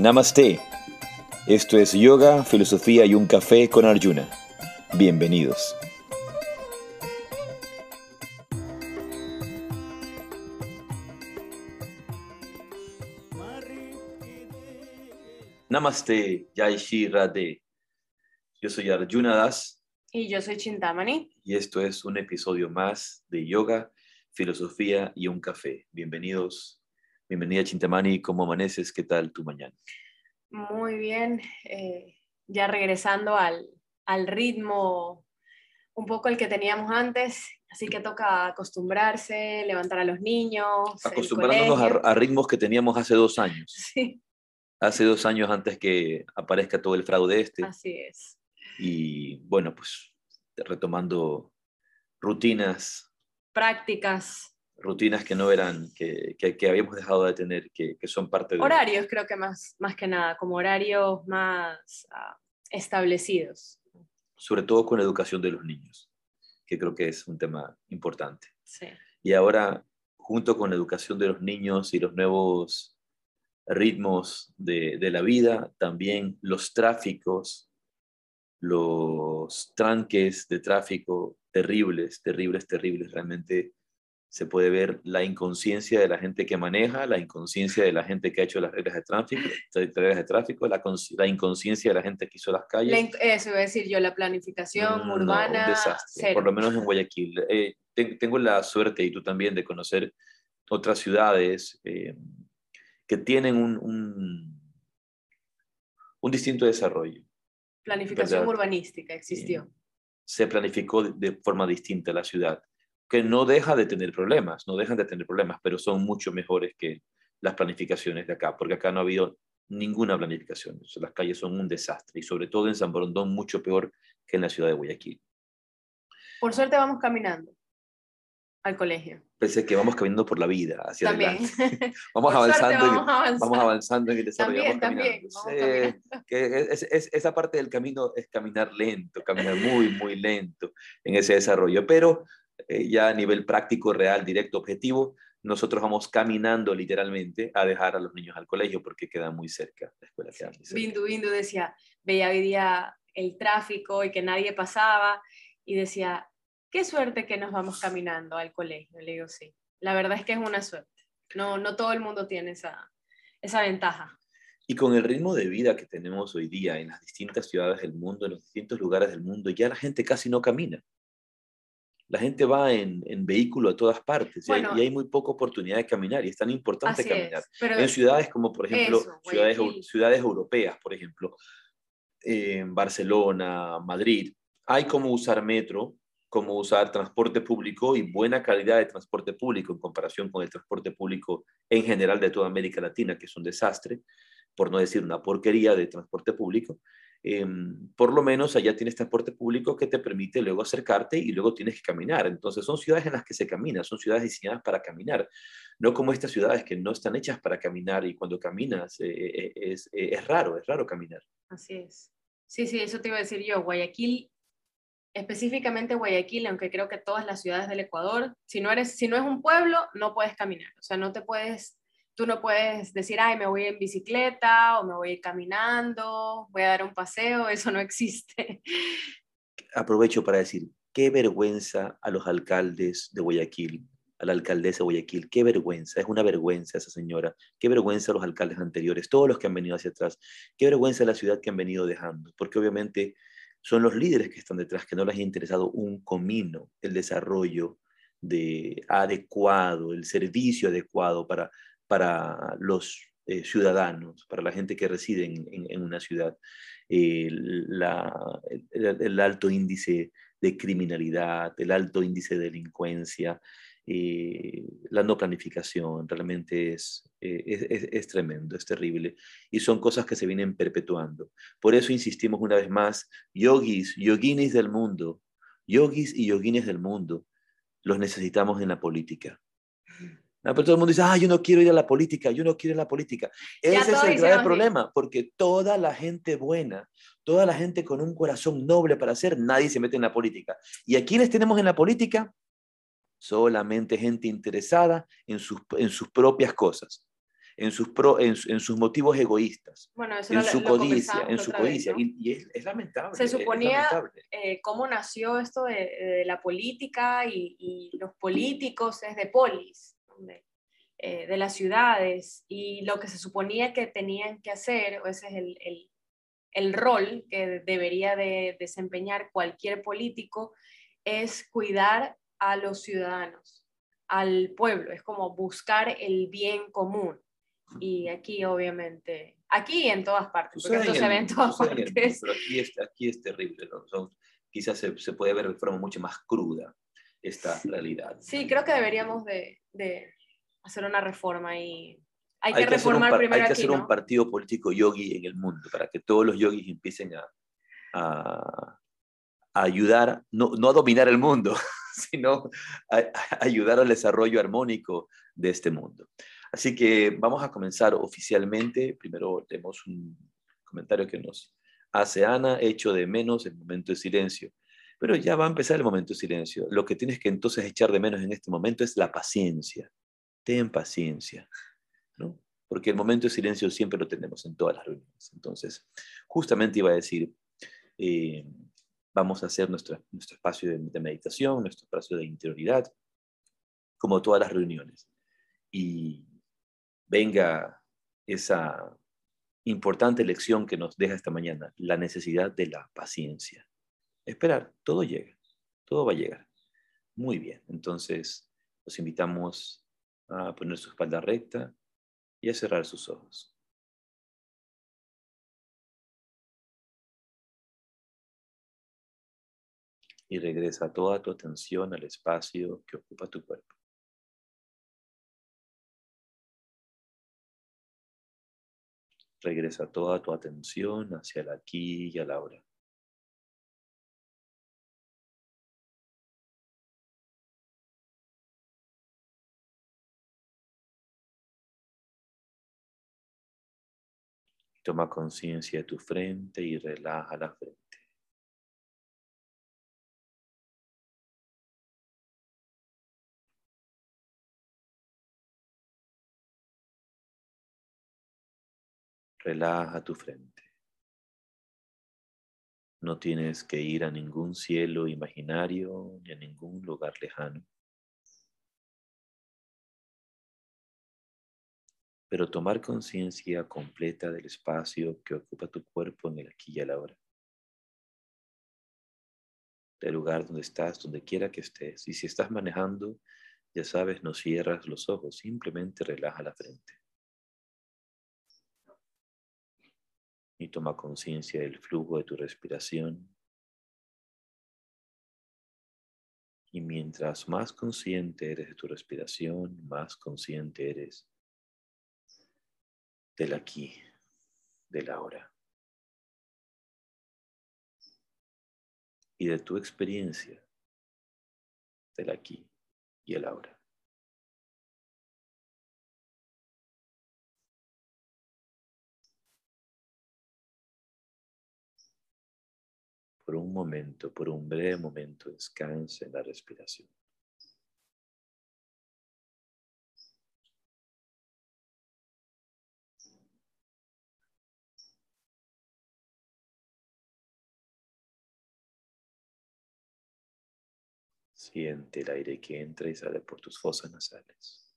Namaste. Esto es Yoga, Filosofía y un Café con Arjuna. Bienvenidos. Namaste, Jai Shri Radhe. Yo soy Arjuna Das Y yo soy Chintamani. y esto es un episodio más de Yoga, Filosofía y un Café. Bienvenidos. Bienvenida Chintamani, ¿cómo amaneces? ¿Qué tal tu mañana? Muy bien. eh, ya regresando al, al ritmo un poco el que teníamos antes. Así que toca acostumbrarse, levantar a los niños. el Acostumbrándonos a, a ritmos que teníamos hace dos años. Sí, Hace dos años antes que aparezca todo el fraude este. así es. Y bueno, pues retomando rutinas, Prácticas, rutinas que no eran, que, que- que habíamos dejado de tener, que, que son parte de... horarios creo que más, más que nada, como horarios más ah, establecidos. Sobre todo con la educación de los niños, que creo que es un tema importante. Sí. Y ahora, junto con la educación de los niños y los nuevos ritmos de, de la vida, también los tráficos, los tranques de tráfico terribles, terribles, terribles. Realmente se puede ver la inconsciencia de la gente que maneja, la inconsciencia de la gente que ha hecho las reglas de tráfico, las reglas de tráfico la, cons- la inconsciencia de la gente que hizo las calles. La eso iba a decir yo, la planificación No, urbana. un desastre, cero. por lo menos en Guayaquil. Eh, ten- tengo la suerte, y tú también, de conocer otras ciudades eh, que tienen un, un, un distinto desarrollo. Planificación ¿verdad? urbanística existió. Se planificó de, de forma distinta la ciudad, que no deja de tener problemas, no dejan de tener problemas, pero son mucho mejores que las planificaciones de acá, porque acá no ha habido ninguna planificación. O sea, las calles son un desastre, y sobre todo en San Borondón, mucho peor que en la ciudad de Guayaquil. Por suerte vamos caminando al colegio. A que vamos caminando por la vida hacia También. adelante. Vamos avanzando, vamos avanzando. vamos avanzando en el desarrollo. También, vamos también. Vamos caminando. que es- es- esa parte del camino es caminar lento, caminar muy, muy lento en ese desarrollo. Pero eh, ya a nivel práctico, real, directo, objetivo, nosotros vamos caminando literalmente a dejar a los niños al colegio porque queda muy cerca. La escuela queda muy cerca. Bindu Bindu decía, veía hoy día el tráfico y que nadie pasaba y decía, qué suerte que nos vamos caminando al colegio. Le digo, sí, la verdad es que es una suerte. No, no todo el mundo tiene esa, esa ventaja. Y con el ritmo de vida que tenemos hoy día en las distintas ciudades del mundo, en los distintos lugares del mundo, ya la gente casi no camina. La gente va en, en vehículo a todas partes y hay- Bueno. y hay muy poca oportunidad de caminar y es tan importante caminar. es. En ciudades como, por ejemplo, Eso, ciudades, ciudades europeas, por ejemplo, en Barcelona, Madrid, hay cómo usar metro, cómo usar transporte público y buena calidad de transporte público en comparación con el transporte público en general de toda América Latina, que es un desastre, por no decir una porquería de transporte público. Em, por lo menos allá tienes transporte público que te permite luego acercarte y luego tienes que caminar. Entonces son ciudades en las que se camina, son ciudades diseñadas para caminar, no como estas ciudades que no están hechas para caminar y cuando caminas eh, eh, es, eh, es raro, es raro caminar. Así es. Sí, sí, eso te iba a decir yo. Guayaquil, específicamente Guayaquil, aunque creo que todas las ciudades del Ecuador, si no, eres, si no es un pueblo, no puedes caminar. O sea, no te puedes, tú no puedes decir, ay, me voy en bicicleta o me voy a ir caminando, voy a dar un paseo, eso no existe. Aprovecho para decir, qué vergüenza a los alcaldes de Guayaquil, a la alcaldesa de Guayaquil, qué vergüenza, es una vergüenza esa señora, qué vergüenza a los alcaldes anteriores, todos los que han venido hacia atrás, qué vergüenza a la ciudad que han venido dejando, porque obviamente son los líderes que están detrás, que no les ha interesado un comino el desarrollo de, adecuado, el servicio adecuado para, para los eh, ciudadanos, para la gente que reside en, en- en una ciudad. Eh, la- el, el alto índice de criminalidad, el alto índice de delincuencia, eh, la no planificación, realmente es, eh, es, es- tremendo, es terrible. Y son cosas que se vienen perpetuando. Por eso insistimos una vez más, yogis, yoginis del mundo, yogis y yoginis del mundo, los necesitamos en la política. Pero todo el mundo dice, ah, yo no quiero ir a la política, yo no quiero ir a la política. Ya Ese es el grave problema, porque toda la gente buena, toda la gente con un corazón noble para hacer, nadie se mete en la política. ¿Y a quiénes tenemos en la política? Solamente gente interesada en sus, en sus propias cosas. en sus, pro, en, sus motivos egoístas, bueno, en, su codicia, en su codicia, y, es, lamentable. Se suponía eh, cómo nació esto de, la política y, los políticos es de polis, de, eh, de, las ciudades, y lo que se suponía que tenían que hacer, o ese es el, el, el rol que debería de desempeñar cualquier político, es cuidar a los ciudadanos, al pueblo, es como buscar el bien común y aquí obviamente, aquí en todas partes, porque esto se ve en todas partes. pero aquí es, aquí es terrible, quizás se, se, puede ver de forma mucho más cruda esta realidad. Sí, creo que deberíamos de, de hacer una reforma y hay, que, reformar primero Hay que hacer un partido político yogi en el mundo para que todos los yogis empiecen a, a, ayudar, no, no, a dominar el mundo, sino a ayudar al desarrollo armónico de este mundo. Así que vamos a comenzar oficialmente. Primero tenemos un comentario que nos hace Ana, hecho de menos el momento de silencio. Pero ya va a empezar el momento de silencio. Lo que tienes que entonces echar de menos en este momento es la paciencia. Ten paciencia, ¿no? Porque el momento de silencio siempre lo tenemos en todas las reuniones. Entonces, justamente iba a decir, eh, vamos a hacer nuestro, nuestro espacio de, de meditación, nuestro espacio de interioridad, como todas las reuniones. Y venga esa importante lección que nos deja esta mañana, la necesidad de la paciencia. Esperar, todo llega, todo va a llegar. Muy bien, entonces los invitamos a poner su espalda recta y a cerrar sus ojos. Y regresa toda tu atención al espacio que ocupa tu cuerpo. Regresa toda tu atención hacia el aquí y el ahora. Toma conciencia de tu frente y relaja la frente. Relaja tu frente. No tienes que ir a ningún cielo imaginario ni a ningún lugar lejano. Pero tomar conciencia completa del espacio que ocupa tu cuerpo en el aquí y el ahora. Del lugar donde estás, donde quiera que estés. Y si estás manejando, ya sabes, no cierras los ojos, simplemente relaja la frente. y toma conciencia del flujo de tu respiración. Y mientras más consciente eres de tu respiración, más consciente eres del aquí, del ahora. Y de tu experiencia del aquí y el ahora. por un momento, por un breve momento, descanse en la respiración. Siente el aire que entra y sale por tus fosas nasales.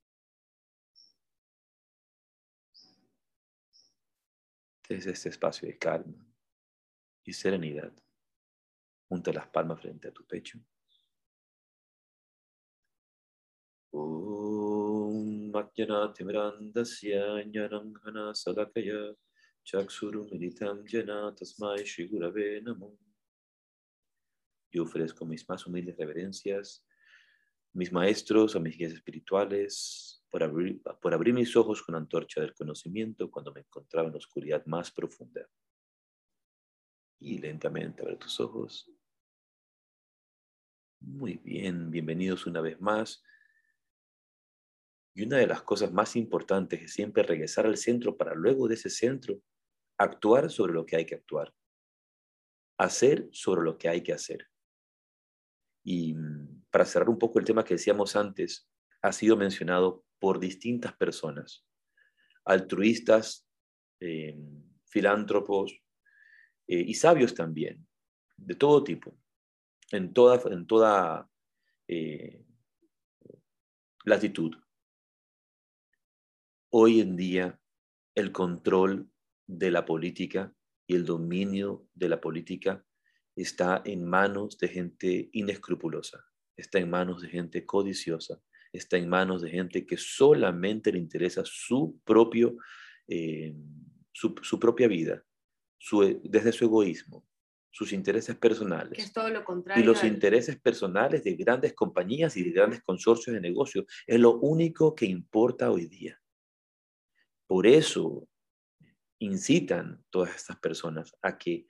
Desde este espacio de calma y serenidad. Junta las palmas frente a tu pecho. Om Majnanatimrandasya Jnananghana Salakaya Chaksurum Militam Jana Tasmai Shigurave Namo. Yo ofrezco mis más humildes reverencias, mis maestros, a mis guías espirituales, por abrir, por abrir mis ojos con antorcha del conocimiento cuando me encontraba en la oscuridad más profunda. Y lentamente abre tus ojos muy bien, bienvenidos una vez más. Y una de las cosas más importantes es siempre regresar al centro para luego de ese centro actuar sobre lo que hay que actuar. Hacer sobre lo que hay que hacer. Y mm, para cerrar un poco el tema que decíamos antes, ha sido mencionado por distintas personas. altruistas, eh, filántropos eh, y sabios también, de todo tipo, en toda, en toda eh, latitud. Hoy en día, el control de la política y el dominio de la política está en manos de gente inescrupulosa, está en manos de gente codiciosa, está en manos de gente que solamente le interesa su, propio, eh, su, propia vida, desde su egoísmo, sus intereses personales. Que es todo lo contrario. Y los intereses personales de grandes compañías y de grandes consorcios de negocios es lo único que importa hoy día. Por eso incitan todas estas personas a que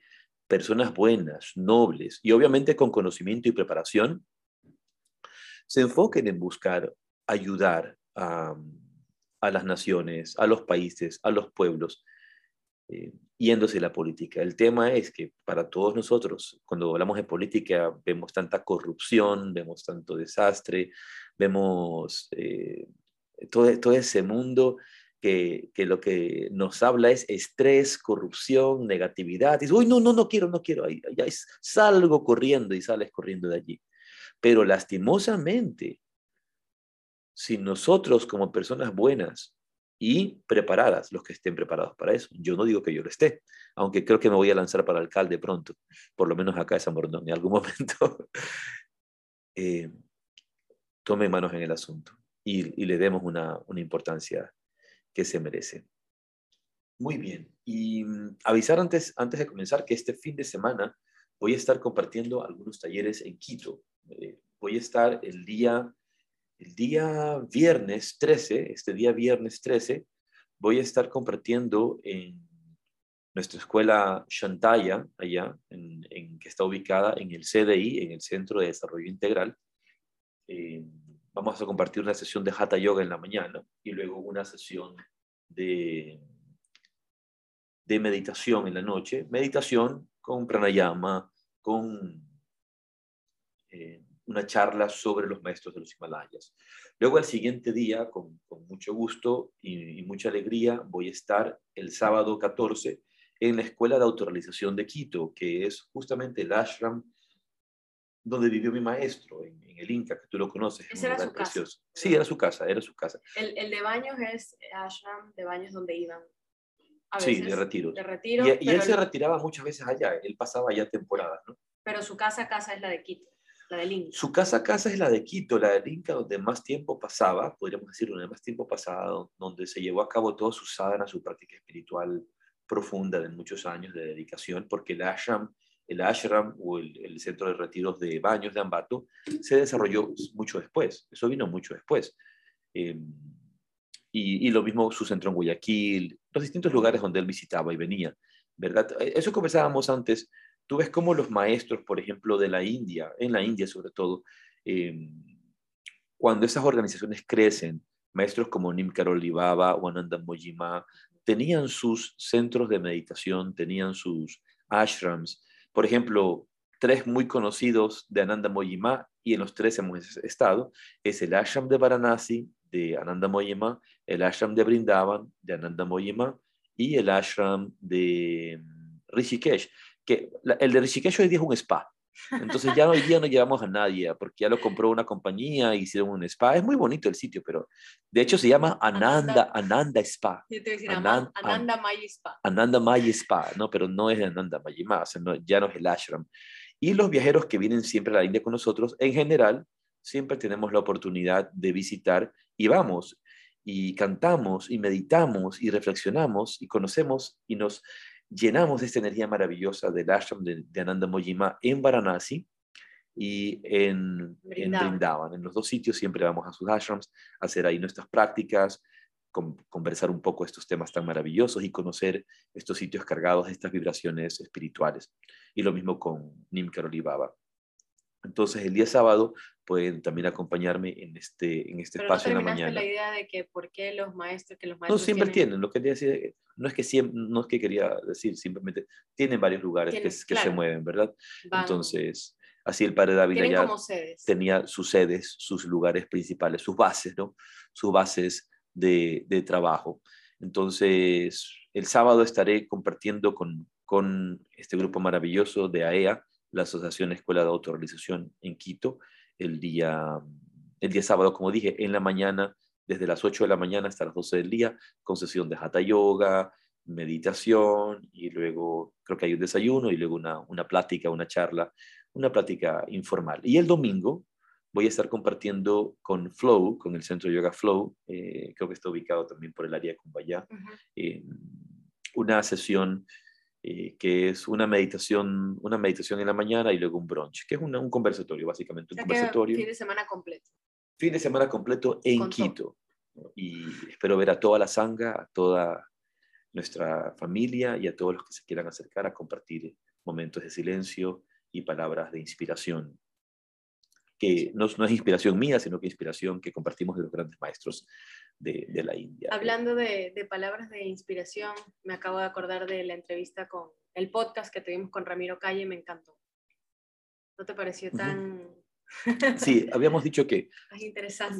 personas buenas, nobles y obviamente con conocimiento y preparación se enfoquen en buscar ayudar a, las naciones, a los países, a los pueblos, eh, yéndose la política. El tema es que para todos nosotros, cuando hablamos de política, vemos tanta corrupción, vemos tanto desastre, vemos eh, todo, todo ese mundo que, que, lo que nos habla es estrés, corrupción, negatividad. Y dices, uy, no, no, no quiero, no quiero. Ya salgo corriendo y sales corriendo de allí. Pero lastimosamente, si nosotros como personas buenas y preparadas, los que estén preparados para eso, yo no digo que yo lo esté, aunque creo que me voy a lanzar para alcalde pronto, por lo menos acá en San en algún momento, eh, tome manos en el asunto y, le demos una, importancia que se merece. Muy bien. Y mm, avisar antes, antes de comenzar que este fin de semana voy a estar compartiendo algunos talleres en Quito. Eh, voy a estar el día el día viernes 13, este día viernes 13, voy a estar compartiendo en nuestra escuela Shantaya, allá, en, que está ubicada en el CDI, en el Centro de Desarrollo Integral. Eh, vamos a compartir una sesión de Hatha Yoga en la mañana y luego una sesión de, meditación en la noche. Meditación con pranayama, con eh, una charla sobre los maestros de los Himalayas. Luego al siguiente día, con, mucho gusto y, mucha alegría, voy a estar el sábado 14 en la Escuela de Autorrealización de Quito, que es justamente el ashram donde vivió mi maestro, en, el Inca, que tú lo conoces. Ese era su casa. Sí, era su casa, era su casa. El, el de baños es ashram de baños donde iban. A veces, sí, de retiro. De retiro y, él se retiraba muchas veces allá, él pasaba allá temporadas, ¿no? Pero su casa, casa es la de Quito. Su casa casa es la de Quito, la del Inca, donde más tiempo pasaba, podríamos decir, donde más tiempo pasaba, donde se llevó a cabo toda su sadhana, su práctica espiritual profunda de muchos años de dedicación, porque el ashram, el ashram o el, centro de retiros de baños de Ambato se desarrolló mucho después, eso vino mucho después. Em, y, y, lo mismo su centro en Guayaquil, los distintos lugares donde él visitaba y venía, ¿verdad? Eso conversábamos antes Tú ves cómo los maestros, por ejemplo, de la India, en la India sobre todo, em, cuando esas organizaciones crecen, maestros como Nim Karoli Baba o Ananda Mojima, tenían sus centros de meditación, tenían sus ashrams. Por ejemplo, tres muy conocidos de Ananda Mojima, y en los tres hemos estado, es el ashram de Varanasi, de Ananda Mojima, el ashram de Brindavan, de Ananda Mojima, y el ashram de em, Rishikesh, que el de Rishikesh hoy día es un spa. Entonces ya hoy día no llevamos a nadie, porque ya lo compró una compañía, hicieron un spa. Es muy bonito el sitio, pero de hecho se llama Ananda, Ananda, Spa. Yo te decir, Ananda, Ananda May Spa. Ananda May Spa, ¿no? Pero no es Ananda Mayima, o sea, ya no es el ashram. Y los viajeros que vienen siempre a la India con nosotros, en general, siempre tenemos la oportunidad de visitar y vamos y cantamos y meditamos y reflexionamos y conocemos y nos llenamos esta energía maravillosa del ashram de, Ananda Mojima en Varanasi y en Brindavan. en los dos sitios siempre vamos a sus ashrams a hacer ahí nuestras prácticas, conversar un poco estos temas tan maravillosos y conocer estos sitios cargados de estas vibraciones espirituales. Y lo mismo con Nim Karoli Baba. Entonces, el día sábado pueden también acompañarme en este, en este espacio en la mañana. la idea de que por qué los maestros, que los maestros No, siempre tienen, lo que quería decir, no es que siempre, no es que quería decir, simplemente tienen varios lugares que, que se mueven, ¿verdad? Entonces, así el padre David ya tenía sus sedes, sus lugares principales, sus bases, ¿no? Sus bases de, de trabajo. Entonces, el sábado estaré compartiendo con, con este grupo maravilloso de AEA, e la Asociación Escuela de Autorrealización en Quito, el día, el día sábado, como dije, en la mañana, desde las 8 de la mañana hasta las 12 del día, con sesión de Hatha Yoga, meditación y luego creo que hay un desayuno y luego una, una plática, una charla, una plática informal. Y el domingo voy a estar compartiendo con Flow, con el Centro Yoga Flow, eh, creo que está ubicado también por el área de Cumbayá, una sesión eh, que es una meditación, una meditación en la mañana y luego un brunch, que es un conversatorio, básicamente, un conversatorio. Fin de semana completo. Fin de semana completo en Quito. Y espero ver a toda la sanga, a toda nuestra familia y a todos los que se quieran acercar a compartir momentos de silencio y palabras de inspiración, que no, no es inspiración mía, sino que inspiración que compartimos de los grandes maestros de, de la India. Hablando de, de, palabras de inspiración, me acabo de acordar de la entrevista con el podcast que tuvimos con Ramiro Calle, me encantó. ¿No te pareció tan... Sí, habíamos dicho que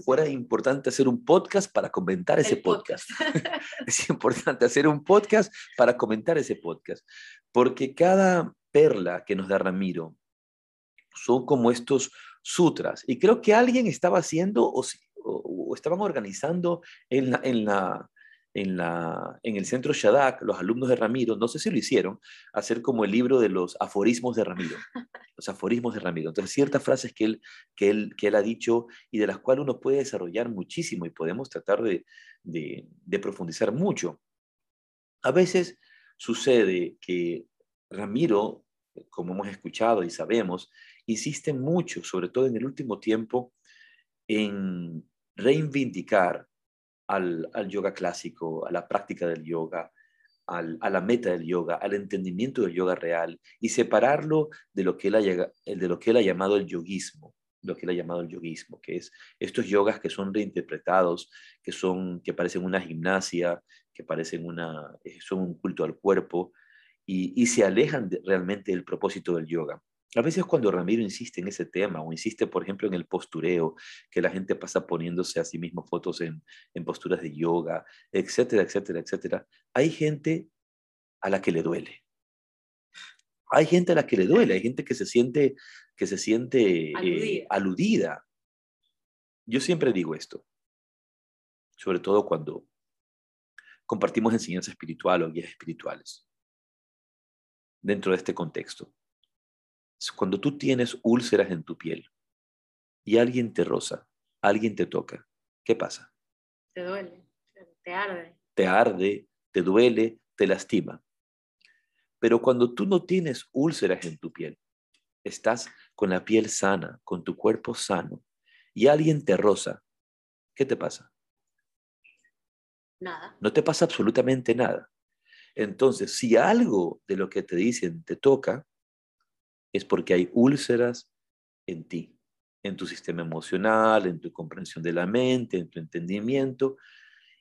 fuera importante hacer un podcast para comentar ese podcast. es importante hacer un podcast para comentar ese podcast, porque cada perla que nos da Ramiro son como estos sutras. Y creo que alguien estaba haciendo o, o, estaban organizando en la, en la, en, la, en el centro Shadak, los alumnos de Ramiro, no sé si lo hicieron, hacer como el libro de los aforismos de Ramiro, los aforismos de Ramiro. Entonces, ciertas frases que él, que él, que él ha dicho y de las cuales uno puede desarrollar muchísimo y podemos tratar de, de, de profundizar mucho. A veces sucede que Ramiro, como hemos escuchado y sabemos, insiste mucho, sobre todo en el último tiempo, en reivindicar al, yoga clásico, a la práctica del yoga, a la meta del yoga, al entendimiento del yoga real y separarlo de lo que él ha, de lo que él ha llamado el yoguismo, lo que él ha llamado el yoguismo, que es estos yogas que son reinterpretados, que, son, que parecen una gimnasia, que parecen una, eh, son un culto al cuerpo y se alejan realmente del propósito del yoga. A veces cuando Ramiro insiste en ese tema o insiste, por ejemplo, en el postureo, que la gente pasa poniéndose a sí mismo fotos en, en posturas de yoga, etcétera, etcétera, etcétera, hay gente a la que le duele. Hay gente a la que le duele, hay gente que se siente, que se siente eh, aludida. Yo siempre digo esto, sobre todo cuando compartimos enseñanza espiritual o guías espirituales dentro de este contexto cuando tú tienes úlceras en tu piel y alguien te roza, alguien te toca, ¿qué pasa? Te duele, te arde. Te arde, te duele, te lastima. Pero cuando tú no tienes úlceras en tu piel, estás con la piel sana, con tu cuerpo sano, y alguien te roza, ¿qué te pasa? Nada. No te pasa absolutamente nada. Entonces, si algo de lo que te dicen te toca, es porque hay úlceras en ti, en tu sistema emocional, en tu comprensión de la mente, en tu entendimiento.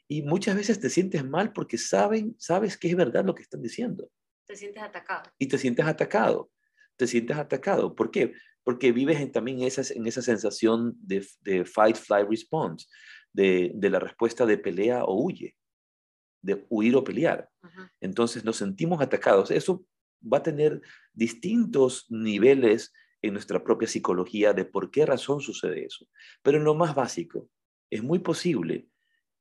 Y muchas veces te sientes mal porque saben, sabes que es verdad lo que están diciendo. Te sientes atacado. Y te sientes atacado. Te sientes atacado. ¿Por qué? Porque vives en, también esa, en esa sensación de, fight, fly, response, de, la respuesta de pelea o huye, de huir o pelear. Entonces nos sentimos atacados. Eso va a tener distintos niveles en nuestra propia psicología de por qué razón sucede eso. Pero en lo más básico, es muy posible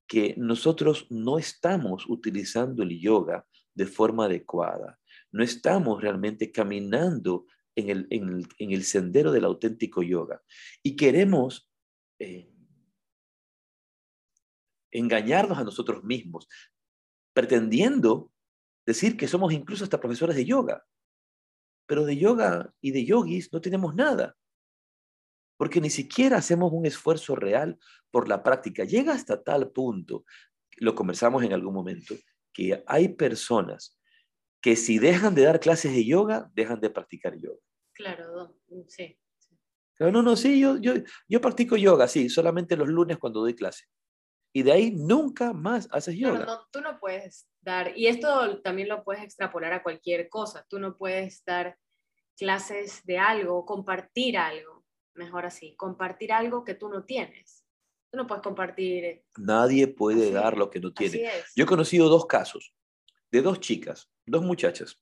que nosotros no estamos utilizando el yoga de forma adecuada, no estamos realmente caminando en el, en el, sendero del auténtico yoga y queremos eh, engañarnos a nosotros mismos, pretendiendo decir que somos incluso hasta profesores de yoga. Pero de yoga y de yogis no tenemos nada, porque ni siquiera hacemos un esfuerzo real por la práctica. Llega hasta tal punto, lo conversamos en algún momento, que hay personas que si dejan de dar clases de yoga, dejan de practicar yoga. Claro, sí. No, no, no, sí, yo, yo, yo practico yoga, sí, solamente los lunes cuando doy clase y de ahí nunca más haces yoga. no, tú no puedes dar, y esto también lo puedes extrapolar a cualquier cosa, tú no puedes dar clases de algo, compartir algo, mejor así, compartir algo que tú no tienes. Tú no puedes compartir. Nadie puede dar lo que no tiene. Yo he conocido dos casos de dos chicas, dos muchachas,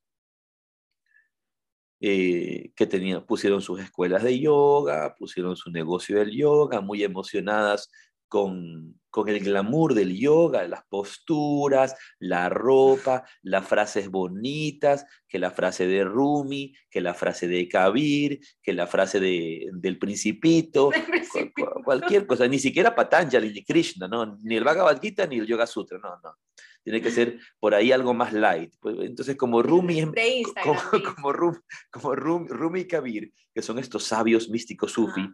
eh, que tenían, pusieron sus escuelas de yoga, pusieron su negocio del yoga, muy emocionadas con, con el glamour del yoga, las posturas, la ropa, las frases bonitas, que la frase de Rumi, que la frase de Kabir, que la frase de, del principito, cualquier cosa, ni siquiera Patanjali ni Krishna, ¿no? ni el Bhagavad Gita ni el Yoga Sutra, no, no. Tiene que ser por ahí algo más light. Pues, entonces, como Rumi, como, como, Rumi, como Rumi, y Kabir, que son estos sabios místicos sufi,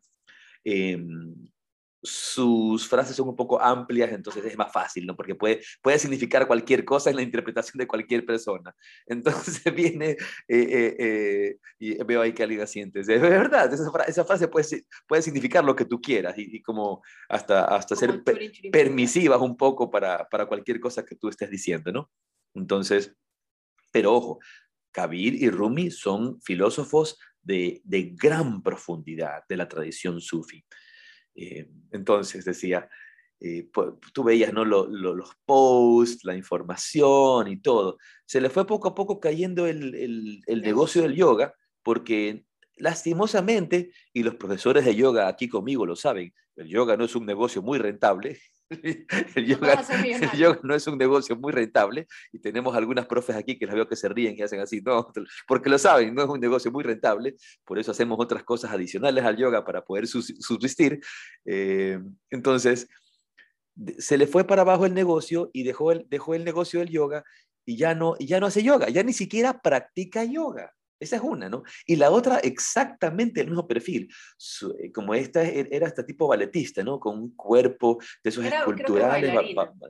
sus frases son un poco amplias, entonces es más fácil, ¿no? Porque puede, puede significar cualquier cosa en la interpretación de cualquier persona. Entonces viene eh, eh, eh, y veo ahí que alguien asiente. Es verdad, esa, frase puede, puede significar lo que tú quieras y, como hasta, hasta ser permisivas un poco para, para cualquier cosa que tú estés diciendo, ¿no? Entonces, pero ojo, Kabir y Rumi son filósofos de, de gran profundidad de la tradición sufi. Eh, entonces decía, eh, tú veías ¿no? los posts, la información y todo. Se le fue poco a poco cayendo el, el negocio del yoga porque lastimosamente, y los profesores de yoga aquí conmigo lo saben, el yoga no es un negocio muy rentable, el, yoga, no es un negocio muy rentable y tenemos algunas profes aquí que las veo que se ríen y hacen así, no, porque lo saben, no es un negocio muy rentable, por eso hacemos otras cosas adicionales al yoga para poder subsistir. Eh, entonces, se le fue para abajo el negocio y dejó el, dejó el negocio del yoga y ya no, ya no hace yoga, ya ni siquiera practica yoga. Esa es una, ¿no? Y la otra, exactamente el mismo perfil. Eh, como esta e, era este tipo balletista, ¿no? Con un cuerpo de esos esculturales.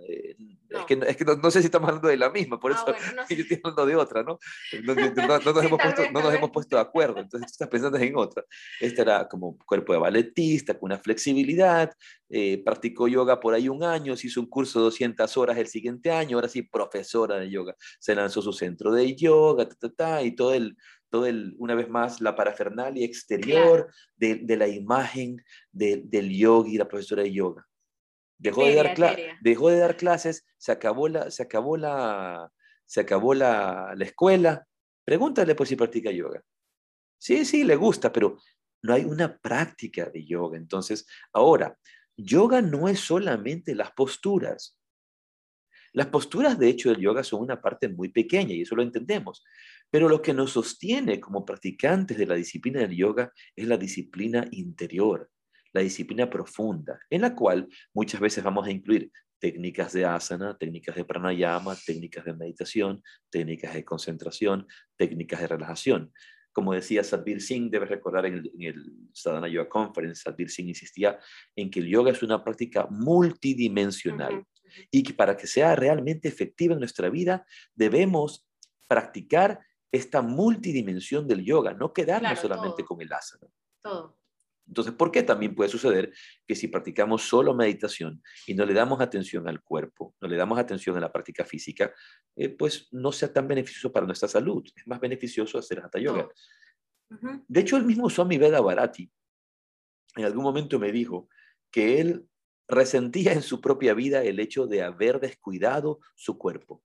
Eh, es que, es que no, sé si estamos hablando de la misma, por ah, eso yo estoy hablando de otra, ¿no? No, nos, hemos puesto, no nos hemos puesto de acuerdo, entonces tú estás pensando en otra. Esta era como cuerpo de balletista, con una flexibilidad, eh, practicó yoga por ahí un año, se hizo un curso de 200 horas el siguiente año, ahora sí, profesora de yoga. Se lanzó su centro de yoga, ta, ta, ta, y todo el, todo el, una vez más, la parafernalia exterior de, de, la imagen de, del yogi, la profesora de yoga. Dejó, de dar dejó de dar clases, se acabó la, se acabó la, se acabó la, la escuela. Pregúntale por si practica yoga. Sí, sí, le gusta, pero no hay una práctica de yoga. Entonces, ahora, yoga no es solamente las posturas. Las posturas, de hecho, del yoga son una parte muy pequeña y eso lo entendemos. Pero lo que nos sostiene como practicantes de la disciplina del yoga es la disciplina interior, la disciplina profunda, en la cual muchas veces vamos a incluir técnicas de asana, técnicas de pranayama, técnicas de meditación, técnicas de concentración, técnicas de relajación. Como decía Sadhbir Singh, debes recordar en el, Sadhana Yoga Conference, Sadhbir Singh insistía en que el yoga es una práctica multidimensional y que para que sea realmente efectiva en nuestra vida debemos practicar esta multidimensión del yoga, no quedarnos solamente con el asana. Todo. Entonces, ¿por qué también puede suceder que si practicamos solo meditación y no le damos atención al cuerpo, no le damos atención a la práctica física, eh, pues no sea tan beneficioso para nuestra salud? Es más beneficioso hacer hatha yoga. De hecho, el mismo Swami Veda Bharati en algún momento me dijo que él resentía en su propia vida el hecho de haber descuidado su cuerpo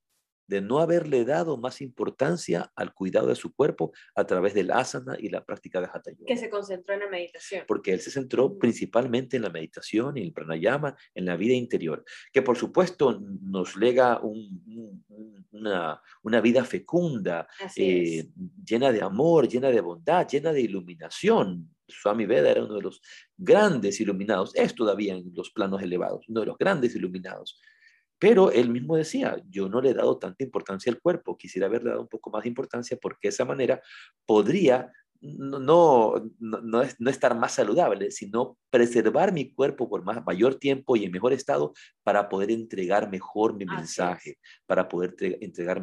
de no haberle dado más importancia al cuidado de su cuerpo a través del asana y la práctica de hatha yoga. Que se concentró en la meditación. Porque él se centró principalmente en la meditación y el pranayama, en la vida interior, que por supuesto nos lega una, una, vida fecunda, eh, llena de amor, llena de bondad, llena de iluminación. Swami Veda era uno de los grandes iluminados, es todavía en los planos elevados, uno de los grandes iluminados pero él mismo decía, yo no le he dado tanta importancia al cuerpo, quisiera haberle dado un poco más de importancia porque de esa manera podría no, no, no, estar más saludable, sino preservar mi cuerpo por más, mayor tiempo y en mejor estado para poder entregar mejor mi mensaje, para poder entregar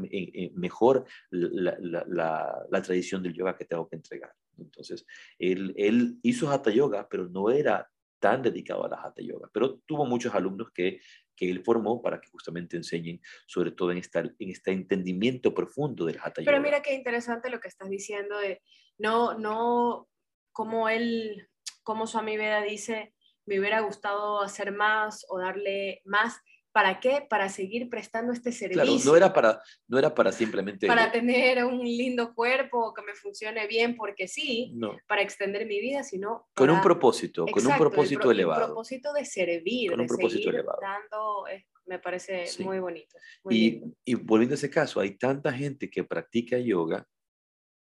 mejor la, la, la, tradición del yoga que tengo que entregar. Entonces, él, él hizo hatha yoga, pero no era tan dedicado a la hatha yoga, pero tuvo muchos alumnos que que él formó para que justamente enseñen, sobre todo en, esta, en este entendimiento profundo del Hatha Yoga. Pero mira qué interesante lo que estás diciendo de no, no, como él, como Swami Veda dice, me hubiera gustado hacer más o darle más. ¿Para qué? Para seguir prestando este servicio. Claro, no era para, no era para simplemente... Para tener un lindo cuerpo, que me funcione bien, porque sí, No, para extender mi vida, sino... con un para- propósito, con un Exacto, propósito pro- el elevado. propósito de servir, Con un de propósito seguir elevado. dando, es- me parece Sí. muy bonito. muy Y, y volviendo a ese caso, hay tanta gente que practica yoga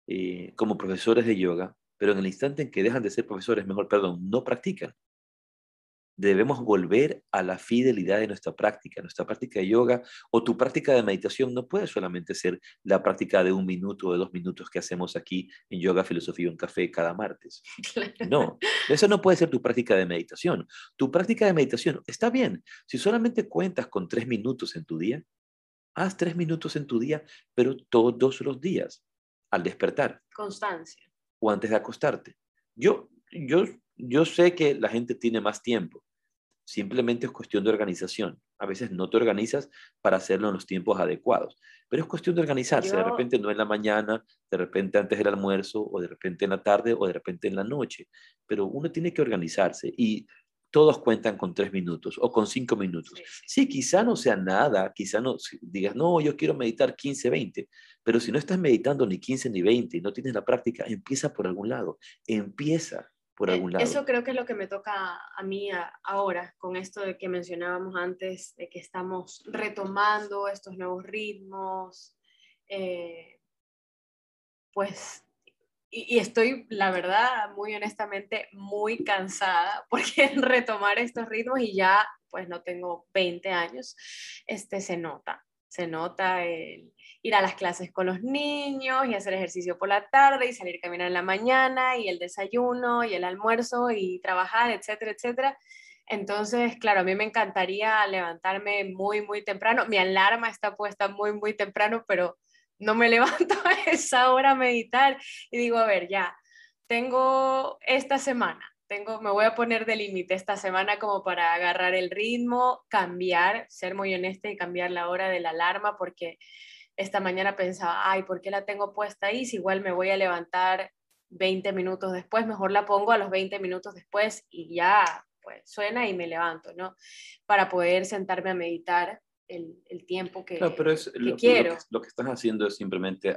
eh, como profesores de yoga, pero en el instante en que dejan de ser profesores, mejor, perdón, no practican. Debemos volver a la fidelidad de nuestra práctica. Nuestra práctica de yoga o tu práctica de meditación no puede solamente ser la práctica de un minuto o de dos minutos que hacemos aquí en Yoga, Filosofía un Café cada martes. No, eso no puede ser tu práctica de meditación. Tu práctica de meditación está bien. Si solamente cuentas con tres minutos en tu día, haz tres minutos en tu día, pero todos los días, al despertar Constancia. o antes de acostarte. Yo, yo, yo sé que la gente tiene más tiempo. Simplemente es cuestión de organización. A veces no te organizas para hacerlo en los tiempos adecuados, pero es cuestión de organizarse. De repente no en la mañana, de repente antes del almuerzo, o de repente en la tarde, o de repente en la noche. Pero uno tiene que organizarse y todos cuentan con tres minutos o con cinco minutos. Sí, quizá no sea nada, quizá no digas, no, yo quiero meditar 15, 20, pero si no estás meditando ni 15 ni 20 y no tienes la práctica, empieza por algún lado, empieza por Eh, algún lado. Eso creo que es lo que me toca a mí a- ahora, con esto de que mencionábamos antes, de que estamos retomando estos nuevos ritmos, eh, pues, y, y estoy, la verdad, muy honestamente, muy cansada, porque retomar estos ritmos y ya, pues no tengo 20 años, este, se nota, se nota el ir a las clases con los niños y hacer ejercicio por la tarde y salir a caminar en la mañana y el desayuno y el almuerzo y trabajar, etcétera, etcétera. Entonces, claro, a mí me encantaría levantarme muy, muy temprano. Mi alarma está puesta muy, muy temprano, pero no me levanto a esa hora a meditar y digo, a ver, ya, tengo esta semana, tengo, me voy a poner de límite esta semana como para agarrar el ritmo, cambiar, ser muy honesta y cambiar la hora de la alarma porque esta mañana pensaba, ay, ¿por qué la tengo puesta ahí? Si igual me voy a levantar 20 minutos después, mejor la pongo a los 20 minutos después y ya, pues suena y me levanto, ¿no? Para poder sentarme a meditar el, el tiempo que, Claro, pero es que lo, lo quiero. que, lo que estás haciendo es simplemente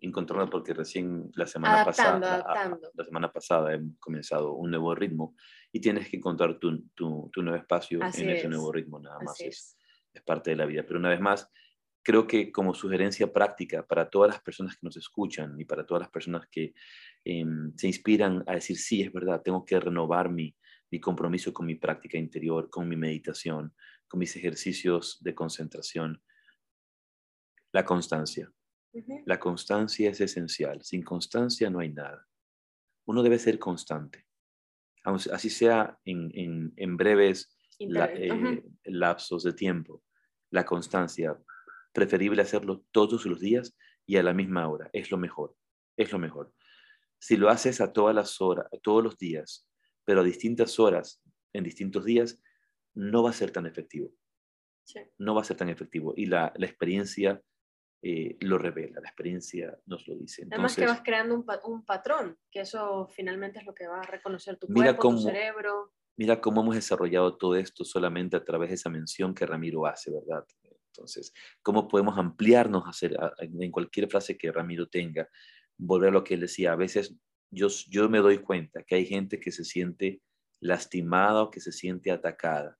encontrarlo porque recién la semana Adaptando, pasada, la- adaptando. la semana pasada hemos comenzado un nuevo ritmo y tienes que encontrar tu, tu, tu nuevo espacio Así en ese es. nuevo ritmo, nada más es. es parte de la vida. Pero una vez más, creo que como sugerencia práctica para todas las personas que nos escuchan y para todas las personas que em, se inspiran a decir, sí, es verdad, tengo que renovar mi, mi compromiso con mi práctica interior, con mi meditación, con mis ejercicios de concentración, la constancia. Ujú. La constancia es esencial. Sin constancia no hay nada. Uno debe ser constante, así sea en, en- en breves la- eh, lapsos de tiempo. La constancia, preferible hacerlo todos los días y a la misma hora, es lo mejor, es lo mejor. Si lo haces a todas las horas, a todos los días, pero a distintas horas, en distintos días, no va a ser tan efectivo Sí. no va a ser tan efectivo. Y la, la experiencia eh, lo revela, la experiencia nos lo dice. Además que vas creando un, pa- un patrón, que eso finalmente es lo que va a reconocer tu Mira cuerpo, cómo- tu cerebro. mira cómo hemos desarrollado todo esto solamente a través de esa mención que Ramiro hace, ¿verdad? Entonces, cómo podemos ampliarnos hacer, en cualquier frase que Ramiro tenga, volver a lo que él decía. A veces yo, yo me doy cuenta que hay gente que se siente lastimada o que se siente atacada.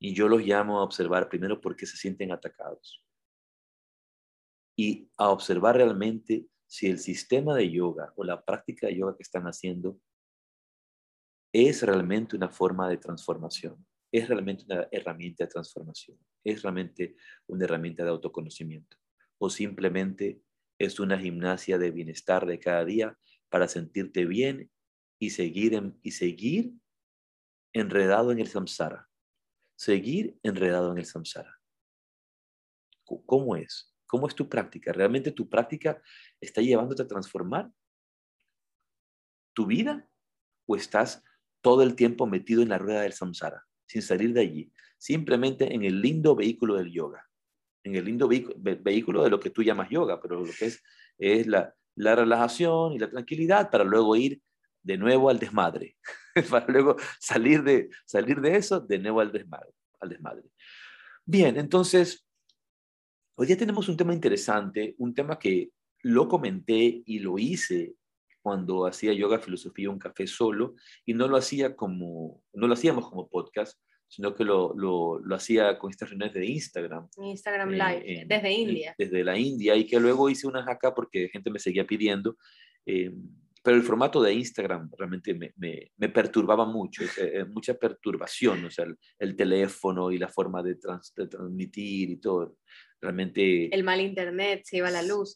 Y yo los llamo a observar primero por qué se sienten atacados. Y a observar realmente si el sistema de yoga o la práctica de yoga que están haciendo es realmente una forma de transformación, es realmente una herramienta de transformación, es realmente una herramienta de autoconocimiento o simplemente es una gimnasia de bienestar de cada día para sentirte bien y seguir, y seguir enredado en el samsara, seguir enredado en el samsara. ¿Cómo es? ¿Cómo es tu práctica? ¿Realmente tu práctica está llevándote a transformar tu vida o estás todo el tiempo metido en la rueda del samsara, sin salir de allí, simplemente en el lindo vehículo del yoga, en el lindo vehículo de lo que tú llamas yoga, pero lo que es, es la, la relajación y la tranquilidad para luego ir de nuevo al desmadre. para luego salir de, salir de eso de nuevo al desmadre, al desmadre. Bien, entonces, hoy día tenemos un tema interesante, un tema que lo comenté y lo hice cuando hacía yoga, filosofía, un café solo, y no lo hacía como, no lo hacíamos como podcast, sino que lo, lo, lo hacía con estas reuniones de Instagram. Instagram Live, desde India. Desde la India, y que luego hice unas acá porque gente me seguía pidiendo. Eh, pero el formato de Instagram realmente me, me, me perturbaba mucho, eh, mucha perturbación, o sea, el, teléfono y la forma de, de, transmitir y todo realmente... El mal internet, se iba la luz.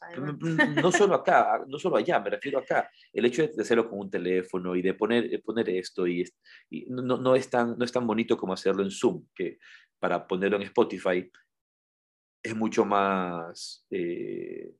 No solo acá, no solo allá, me refiero acá. El hecho de hacerlo con un teléfono y de poner, poner esto y, y no, no, es tan, no es tan bonito como hacerlo en Zoom, que para ponerlo en Spotify es mucho más... Eh,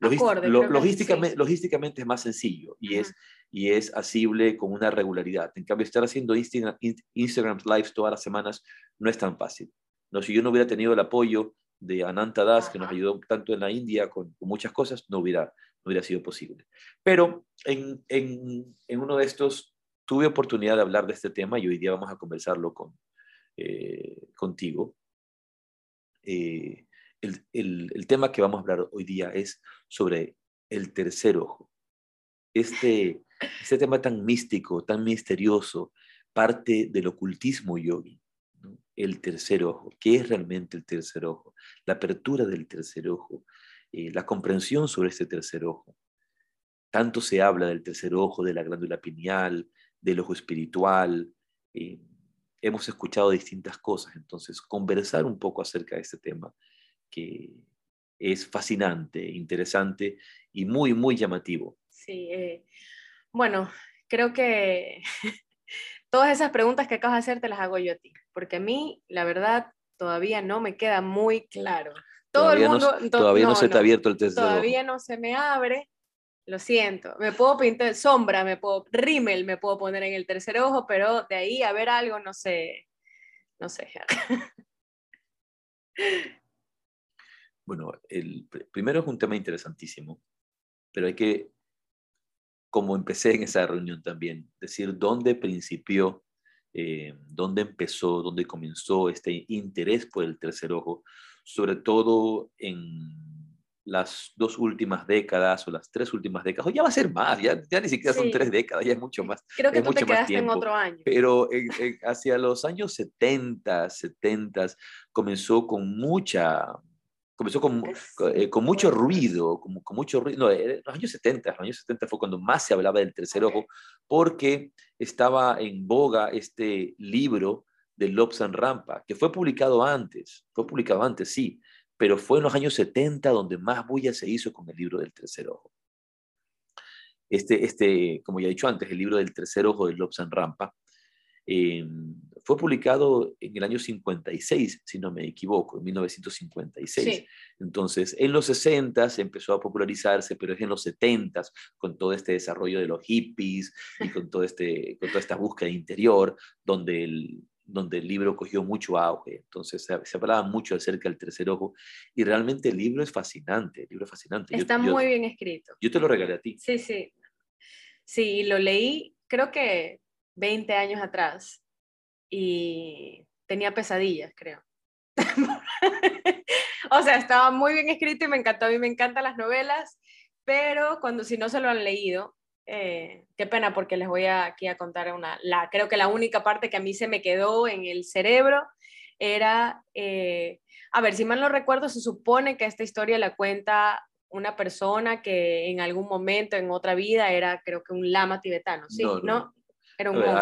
logísticamente, logísticamente es más sencillo y, es, y es asible con una regularidad. En cambio, estar haciendo Instagram, Instagram Lives todas las semanas no es tan fácil. No, si yo no hubiera tenido el apoyo de Ananta Das, que nos ayudó tanto en la India con, muchas cosas, no hubiera, no hubiera sido posible. Pero en, en, en, uno de estos tuve oportunidad de hablar de este tema y hoy día vamos a conversarlo con, eh, contigo. Eh, el, el, el, tema que vamos a hablar hoy día es sobre el tercer ojo. Este, este tema tan místico, tan misterioso, parte del ocultismo yogi el tercer ojo. ¿Qué es realmente el tercer ojo? La apertura del tercer ojo, eh, la comprensión sobre este tercer ojo. Tanto se habla del tercer ojo, de la glándula pineal, del ojo espiritual. Eh, hemos escuchado distintas cosas, entonces conversar un poco acerca de este tema que es fascinante, interesante y muy, muy llamativo. Sí, eh, bueno, creo que todas esas preguntas que acabas de hacer te las hago yo a ti, porque a mí, la verdad, todavía no me queda muy claro. Todo todavía el mundo, no, todavía no, se te ha abierto el tercer Todavía no se me abre. Lo siento, me puedo pintar sombra, me puedo rímel, me puedo poner en el tercer ojo, pero de ahí a ver algo, no sé, no sé. Bueno, el primero es un tema interesantísimo, pero hay que como empecé en esa reunión también, decir dónde principió, eh, dónde empezó, dónde comenzó este interés por el tercer ojo, sobre todo en las dos últimas décadas o las tres últimas décadas, o ya va a ser más, ya, ya ni siquiera son tres décadas, ya es mucho más. Creo que tú mucho te quedaste en otro año. Pero hacia los años 70, 70, comenzó con mucha comenzó con, eh, con, mucho ruido, con, con mucho ruido, no, en los años 70, los años 70 fue cuando más se hablaba del tercer ojo, porque estaba en boga este libro de Lobsang Rampa, que fue publicado antes, fue publicado antes, sí, pero fue en los años 70 donde más bulla se hizo con el libro del tercer ojo. Este, este como ya he dicho antes, el libro del tercer ojo de Lobsang Rampa, eh, fue publicado en el año 56, si no me equivoco, en 1956. Entonces, en los 60 se empezó a popularizarse, pero es en los 70 con todo este desarrollo de los hippies y con, todo este, con toda esta búsqueda interior, donde el, donde el libro cogió mucho auge. Entonces, se, hablaba mucho acerca del tercer ojo y realmente el libro es fascinante, el libro es fascinante. Está muy bien escrito. Yo te lo regalé a ti. Sí, sí. Sí, lo leí, creo que 20 años atrás y tenía pesadillas, creo. o sea, estaba muy bien escrito y me encantó. A mí me encantan las novelas, pero cuando si no se lo han leído, eh, qué pena porque les voy a, aquí a contar una, la, creo que la única parte que a mí se me quedó en el cerebro era, eh, a ver, si mal no recuerdo, se supone que esta historia la cuenta una persona que en algún momento en otra vida era, creo que un lama tibetano, ¿sí? ¿no?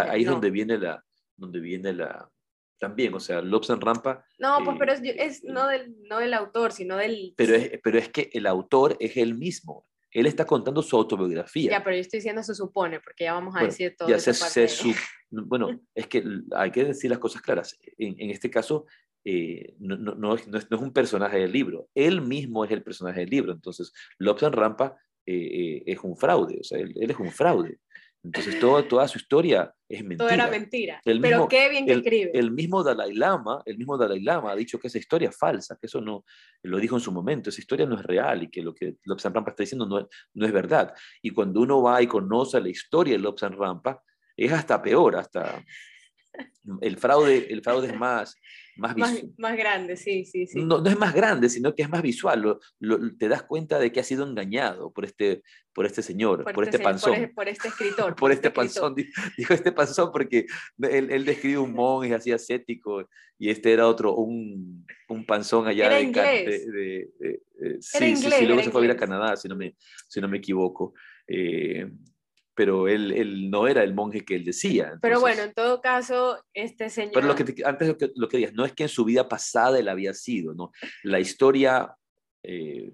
Ahí es donde viene la, donde viene la, también, o sea, Lobsan Rampa. No, pues, pero es, es, no, del, no del autor, sino del... Pero es, pero es que el autor es él mismo. Él está contando su autobiografía. Ya, pero yo estoy diciendo se supone, porque ya vamos a decir todo. Ya se, se Bueno, es que hay que decir las cosas claras. En, en este caso, eh, no, no, no, es, no, es, un personaje del libro. Él mismo es el personaje del libro. Entonces, Lobsan Rampa eh, eh, es un fraude, o sea, él, él es un fraude. Entonces toda, toda su historia es mentira. Todo era mentira. Pero qué bien que escribe. El mismo Dalai Lama, el mismo Dalai Lama ha dicho que esa historia es falsa, que eso no, lo dijo en su momento, esa historia no es real y que lo que Lobsang Rampa está diciendo no es, no es verdad. Y cuando uno va y conoce la historia de Lobsang Rampa, es hasta peor, hasta el fraude, el fraude es más, más, más, grande, sí, sí, sí. No, no, es más grande, sino que es más visual. te das cuenta de que ha sido engañado por este, por este señor, por, este, panzón. Por, este escritor. por, este, este panzón, dijo este panzón porque él, él describe un monje así ascético y este era otro, un, un panzón allá era de, inglés. sí, sí, sí, luego se fue a ir a Canadá, si no me, si no me equivoco. Eh, pero él, él, no era el monje que él decía. pero bueno, en todo caso, este señor... Pero lo que antes lo que, lo que digas, no es que en su vida pasada él había sido, ¿no? La historia, eh,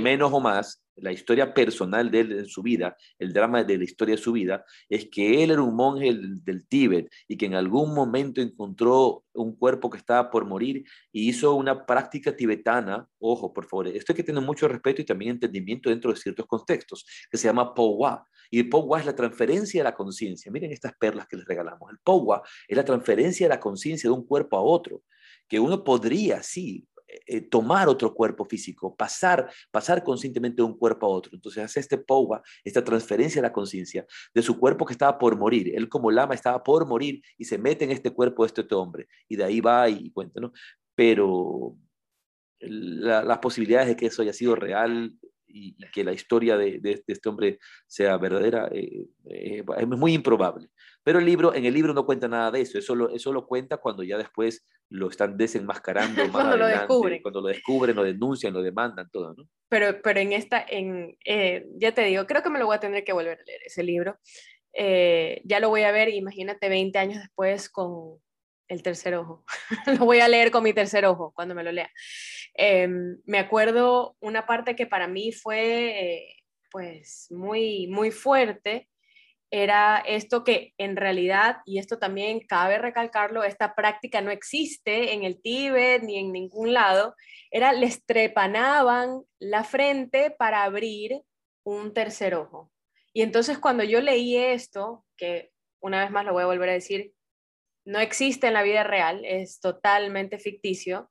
menos o más, la historia personal de él en su vida, el drama de la historia de su vida, es que él era un monje del, Tíbet y que en algún momento encontró un cuerpo que estaba por morir y hizo una práctica tibetana, ojo, por favor, esto hay que tener mucho respeto y también entendimiento dentro de ciertos contextos, que se llama Powa. Y el Powa es la transferencia de la conciencia. Miren estas perlas que les regalamos. El Powa es la transferencia de la conciencia de un cuerpo a otro, que uno podría, sí, eh, tomar otro cuerpo físico, pasar, pasar conscientemente de un cuerpo a otro. Entonces hace este powa, esta transferencia de la conciencia de su cuerpo que estaba por morir. Él como lama estaba por morir y se mete en este cuerpo de este hombre. Y de ahí va y, cuenta, ¿no? Pero las posibilidades de que eso haya sido real y, que la historia de, este hombre sea verdadera eh, eh, es muy improbable. Pero el libro, en el libro no cuenta nada de eso, eso lo, eso lo cuenta cuando ya después lo están desenmascarando más cuando lo descubren. Cuando lo descubren, lo denuncian, lo demandan, todo, ¿no? Pero, pero en esta, en, eh, ya te digo, creo que me lo voy a tener que volver a leer ese libro. ya lo voy a ver, imagínate 20 años después con el tercer ojo. lo voy a leer con mi tercer ojo cuando me lo lea. Em, me acuerdo una parte que para mí fue eh, pues muy, muy fuerte, era esto que en realidad, y esto también cabe recalcarlo, esta práctica no existe en el Tíbet ni en ningún lado, era les trepanaban la frente para abrir un tercer ojo. Y entonces cuando yo leí esto, que una vez más lo voy a volver a decir, no existe en la vida real, es totalmente ficticio,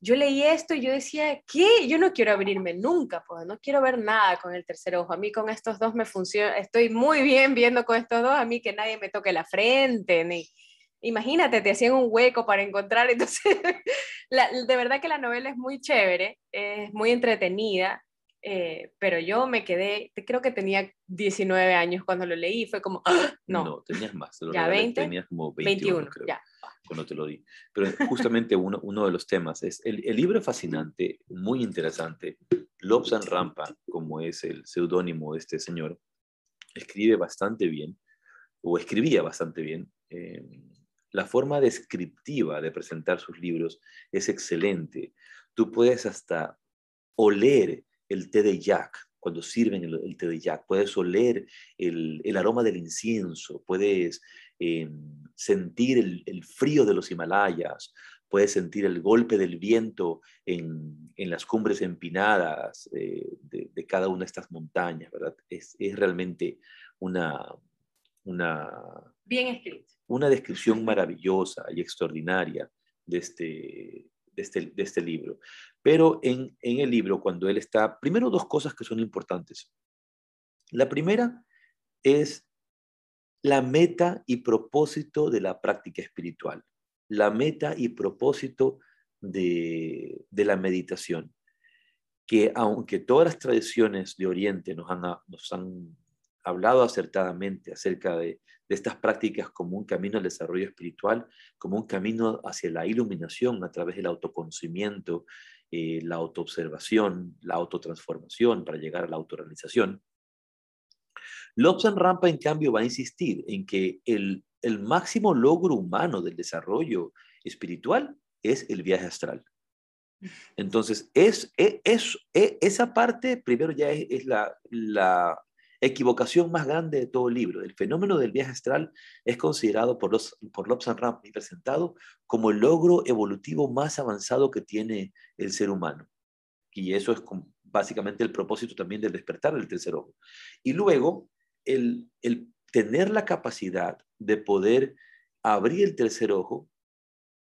yo leí esto y yo decía, ¿qué? Yo no quiero abrirme nunca, pues no quiero ver nada con el tercer ojo. A mí con estos dos me funciona, estoy muy bien viendo con estos dos, a mí que nadie me toque la frente, ni... Imagínate, te hacían un hueco para encontrar, entonces, de verdad que la novela es muy chévere, es muy entretenida, eh, pero yo me quedé, creo que tenía 19 años cuando lo leí, fue como, ¡ah! no. No, tenías más, ya 20, tenías como 21, creo, ya. cuando te lo di. Pero justamente uno, uno de los temas es, el, el libro es fascinante, muy interesante, Lobsan Rampa, como es el seudónimo de este señor, escribe bastante bien, o escribía bastante bien. Eh, la forma descriptiva de presentar sus libros es excelente. Tú puedes hasta oler el té de yak, cuando sirven el, té de yak, puedes oler el, aroma del incienso, puedes em, sentir el, frío de los Himalayas, puedes sentir el golpe del viento en, las cumbres empinadas de, cada una de estas montañas, ¿verdad? Es, realmente una, una... Bien escrito. Una descripción maravillosa y extraordinaria de este, este, de este, libro. Pero en, el libro, cuando él está, primero dos cosas que son importantes. La primera es la meta y propósito de la práctica espiritual, la meta y propósito de, la meditación, que aunque todas las tradiciones de Oriente nos han, nos han hablado acertadamente acerca de, estas prácticas como un camino al desarrollo espiritual, como un camino hacia la iluminación a través del autoconocimiento, eh, la autoobservación, la autotransformación para llegar a la autorrealización. Lobsang Rampa, en cambio, va a insistir en que el, máximo logro humano del desarrollo espiritual es el viaje astral. Entonces, es, e, es, es, esa parte, primero ya es, la, la, equivocación más grande de todo el libro. El fenómeno del viaje astral es considerado por, los, por Lobsang y presentado como el logro evolutivo más avanzado que tiene el ser humano. Y eso es básicamente el propósito también del despertar del tercer ojo. Y luego, el, el tener la capacidad de poder abrir el tercer ojo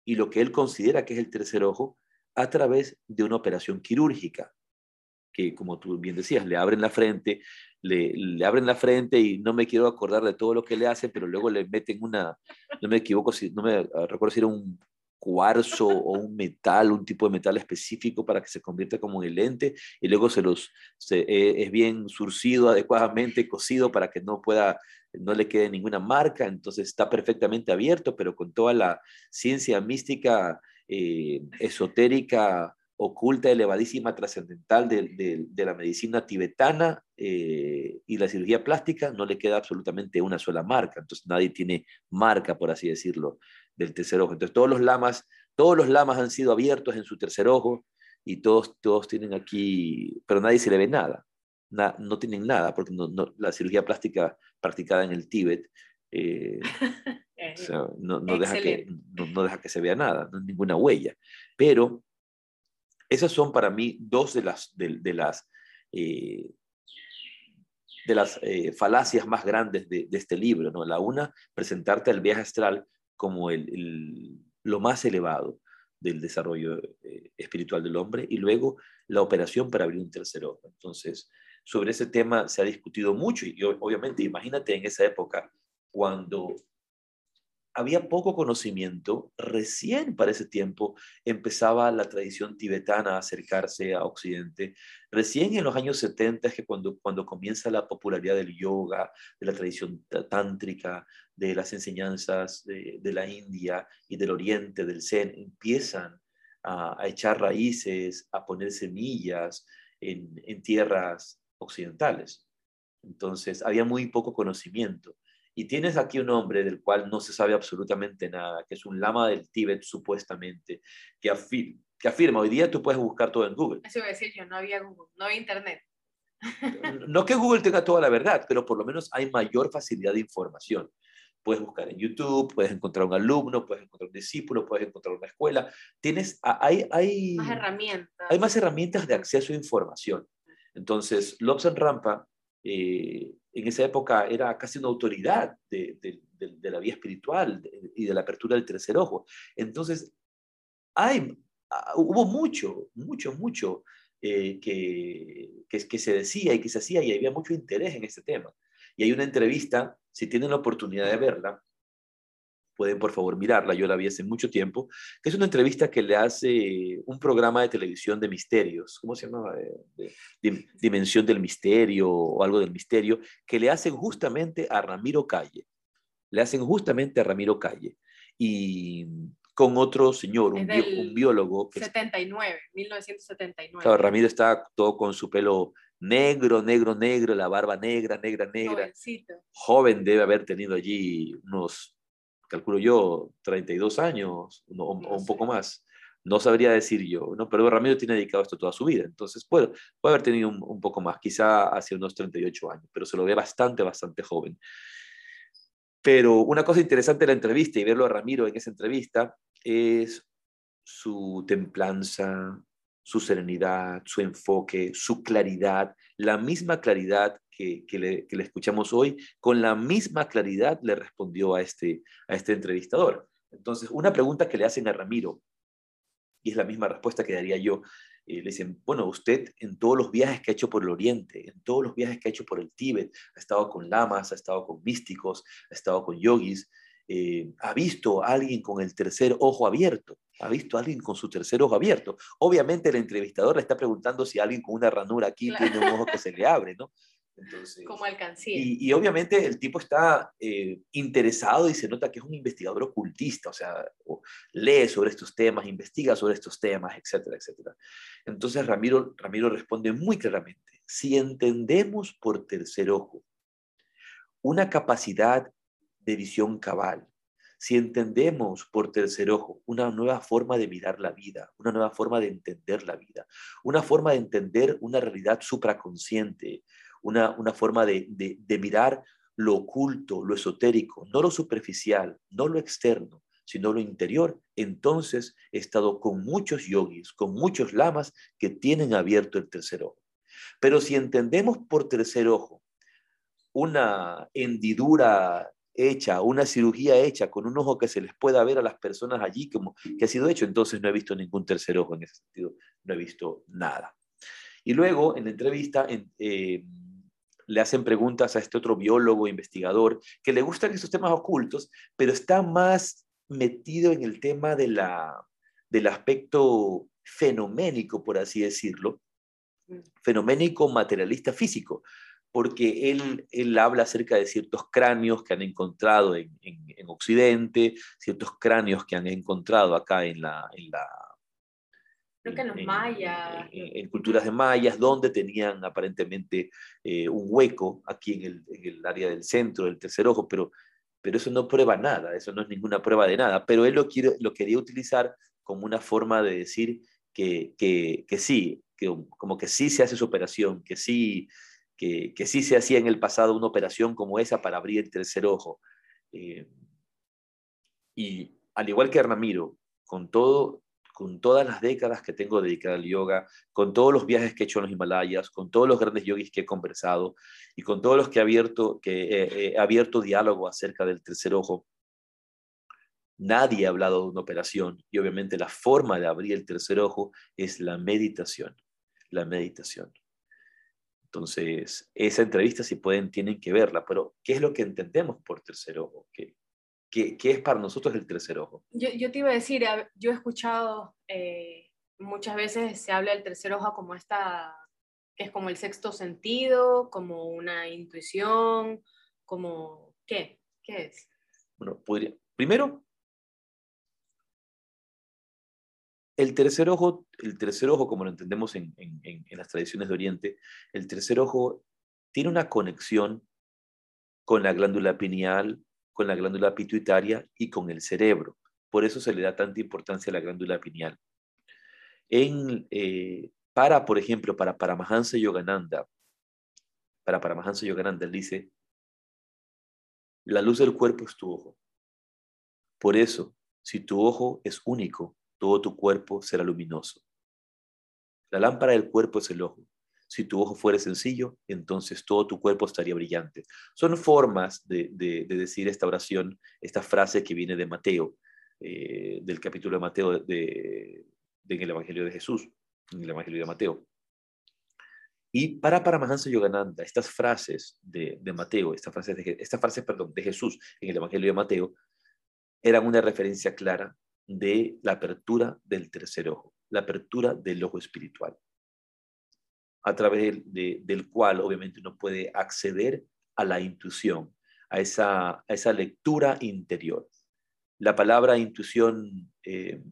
y lo que él considera que es el tercer ojo a través de una operación quirúrgica. Que como tú bien decías, le abren la frente, le, le, abren la frente y no me quiero acordar de todo lo que le hacen, pero luego le meten una, no me equivoco, si, no me recuerdo si era un cuarzo o un metal, un tipo de metal específico para que se convierta como en el lente y luego se los, eh, es bien surcido adecuadamente, cosido para que no pueda, no le quede ninguna marca, entonces está perfectamente abierto, pero con toda la ciencia mística, eh, esotérica, oculta, elevadísima, trascendental de, la medicina tibetana eh, y la cirugía plástica, no le queda absolutamente una sola marca, entonces nadie tiene marca, por así decirlo del tercer ojo. Entonces todos los lamas, todos los lamas han sido abiertos en su tercer ojo y todos, todos tienen aquí, pero nadie se le ve nada, no tienen nada, porque la cirugía plástica practicada en el Tíbet eh, no, deja que, no, deja que se vea nada, no ninguna huella. Pero esas son para mí dos de las, de, las, eh, de las eh, falacias más grandes de, de, este libro. ¿no? La una, presentarte al viaje astral como el, lo más elevado del desarrollo eh, espiritual del hombre y luego la operación para abrir un tercer ojo. Entonces, sobre ese tema se ha discutido mucho y obviamente imagínate en esa época cuando había poco conocimiento, recién para ese tiempo empezaba la tradición tibetana a acercarse a Occidente. Recién en los años 70 es que cuando, cuando comienza la popularidad del yoga, de la tradición tántrica, de las enseñanzas de, la India y del Oriente, del Zen, empiezan a, echar raíces, a poner semillas en, en tierras occidentales. Entonces, había muy poco conocimiento. Y tienes aquí un hombre del cual no se sabe absolutamente nada, que es un lama del Tíbet supuestamente, que, que afirma, hoy día tú puedes buscar todo en Google. Eso iba a decir yo, no había Google, no había Internet. No que Google tenga toda la verdad, pero por lo menos hay mayor facilidad de información. Puedes buscar en YouTube, puedes encontrar un alumno, puedes encontrar un discípulo, puedes encontrar una escuela. Tienes, hay, hay, más herramientas. Hay más herramientas de acceso a información. Entonces, Lobson Rampa eh, en esa época era casi una autoridad de, la vía espiritual y de la apertura del tercer ojo. Entonces, hay, ah, hubo mucho, mucho, mucho eh, que, que, se decía y que se hacía y había mucho interés en este tema. Y hay una entrevista, si tienen la oportunidad de verla, pueden por favor mirarla, yo la vi hace mucho tiempo, que es una entrevista que le hace un programa de televisión de misterios, ¿cómo se llamaba? Dimensión del Misterio o algo del misterio, que le hacen justamente a Ramiro Calle, le hacen justamente a Ramiro Calle, y con otro señor, un, biólogo. 79, 1979. Claro, Ramiro está todo con su pelo negro, negro, negro, la barba negra, negra, negra. Joven debe haber tenido allí unos calculo yo, 32 años o, un poco más. No sabría decir yo, ¿no? pero Ramiro tiene dedicado esto toda su vida, entonces puede, puede haber tenido un, poco más, quizá hace unos 38 años, pero se lo ve bastante, bastante joven. Pero una cosa interesante de la entrevista y verlo a Ramiro en esa entrevista es su templanza, su serenidad, su enfoque, su claridad, la misma claridad que, le, escuchamos hoy, con la misma claridad le respondió a este, a este entrevistador. Entonces, una pregunta que le hacen a Ramiro, y es la misma respuesta que daría yo, eh, le dicen, bueno, usted en todos los viajes que ha hecho por el Oriente, en todos los viajes que ha hecho por el Tíbet, ha estado con lamas, ha estado con místicos, ha estado con yogis, eh, ha visto a alguien con el tercer ojo abierto, ha visto a alguien con su tercer ojo abierto. Obviamente el entrevistador le está preguntando si alguien con una ranura aquí tiene un ojo que se le abre, ¿no? Entonces, Como alcancía. Y, y, obviamente el tipo está eh, interesado y se nota que es un investigador ocultista, o sea, lee sobre estos temas, investiga sobre estos temas, etcétera, etcétera. Entonces Ramiro, Ramiro responde muy claramente, si entendemos por tercer ojo una capacidad de visión cabal, si entendemos por tercer ojo una nueva forma de mirar la vida, una nueva forma de entender la vida, una forma de entender una realidad supraconsciente, una, una forma de, de, mirar lo oculto, lo esotérico, no lo superficial, no lo externo, sino lo interior, entonces he estado con muchos yogis, con muchos lamas que tienen abierto el tercer ojo. Pero si entendemos por tercer ojo una hendidura hecha, una cirugía hecha con un ojo que se les pueda ver a las personas allí como que ha sido hecho, entonces no he visto ningún tercer ojo en ese sentido, no he visto nada. Y luego, en la entrevista, eh, le hacen preguntas a este otro biólogo, investigador, que le gustan esos temas ocultos, pero está más metido en el tema de la, del aspecto fenoménico, por así decirlo, mm. fenoménico materialista físico, porque él, él habla acerca de ciertos cráneos que han encontrado en, en, Occidente, ciertos cráneos que han encontrado acá en la... En la Creo que en los mayas. En, culturas de mayas, donde tenían aparentemente eh, un hueco aquí en el, en el, área del centro, del tercer ojo, pero, pero eso no prueba nada, eso no es ninguna prueba de nada. Pero él lo, quiere, lo quería utilizar como una forma de decir que, que, que sí, que, como que sí se hace su operación, que sí que, sí se hacía en el pasado una operación como esa para abrir el tercer ojo. Eh, y al igual que Ramiro, con, todo, con todas las décadas que tengo dedicada al yoga, con todos los viajes que he hecho en los Himalayas, con todos los grandes yogis que he conversado y con todos los que he abierto, que he abierto diálogo acerca del tercer ojo, nadie ha hablado de una operación y obviamente la forma de abrir el tercer ojo es la meditación, la meditación. Entonces, esa entrevista, si pueden, tienen que verla, pero ¿qué es lo que entendemos por tercer ojo? ¿Qué, qué, qué es para nosotros el tercer ojo? Yo, yo te iba a decir, yo he escuchado eh, muchas veces se habla del tercer ojo como esta, que es como el sexto sentido, como una intuición, como, ¿qué? ¿Qué es? Bueno, podría, primero, El tercer ojo, el tercer ojo como lo entendemos en, las tradiciones de Oriente, el tercer ojo tiene una conexión con la glándula pineal, con la glándula pituitaria y con el cerebro. Por eso se le da tanta importancia a la glándula pineal. En, eh, para, por ejemplo, para Paramahansa Yogananda, para Paramahansa Yogananda, él dice, la luz del cuerpo es tu ojo. Por eso, si tu ojo es único, todo tu cuerpo será luminoso. La lámpara del cuerpo es el ojo. Si tu ojo fuera sencillo, entonces todo tu cuerpo estaría brillante. Son formas de, decir esta oración, esta frase que viene de Mateo, eh, del capítulo de Mateo de, en el Evangelio de Jesús, en el Evangelio de Mateo. Y para Paramahansa Yogananda, estas frases de, Mateo, estas frases, de, estas frases perdón, de Jesús en el Evangelio de Mateo, eran una referencia clara de la apertura del tercer ojo, la apertura del ojo espiritual, a través del cual obviamente uno puede acceder a la intuición, a esa, a esa lectura interior. La palabra intuición eh,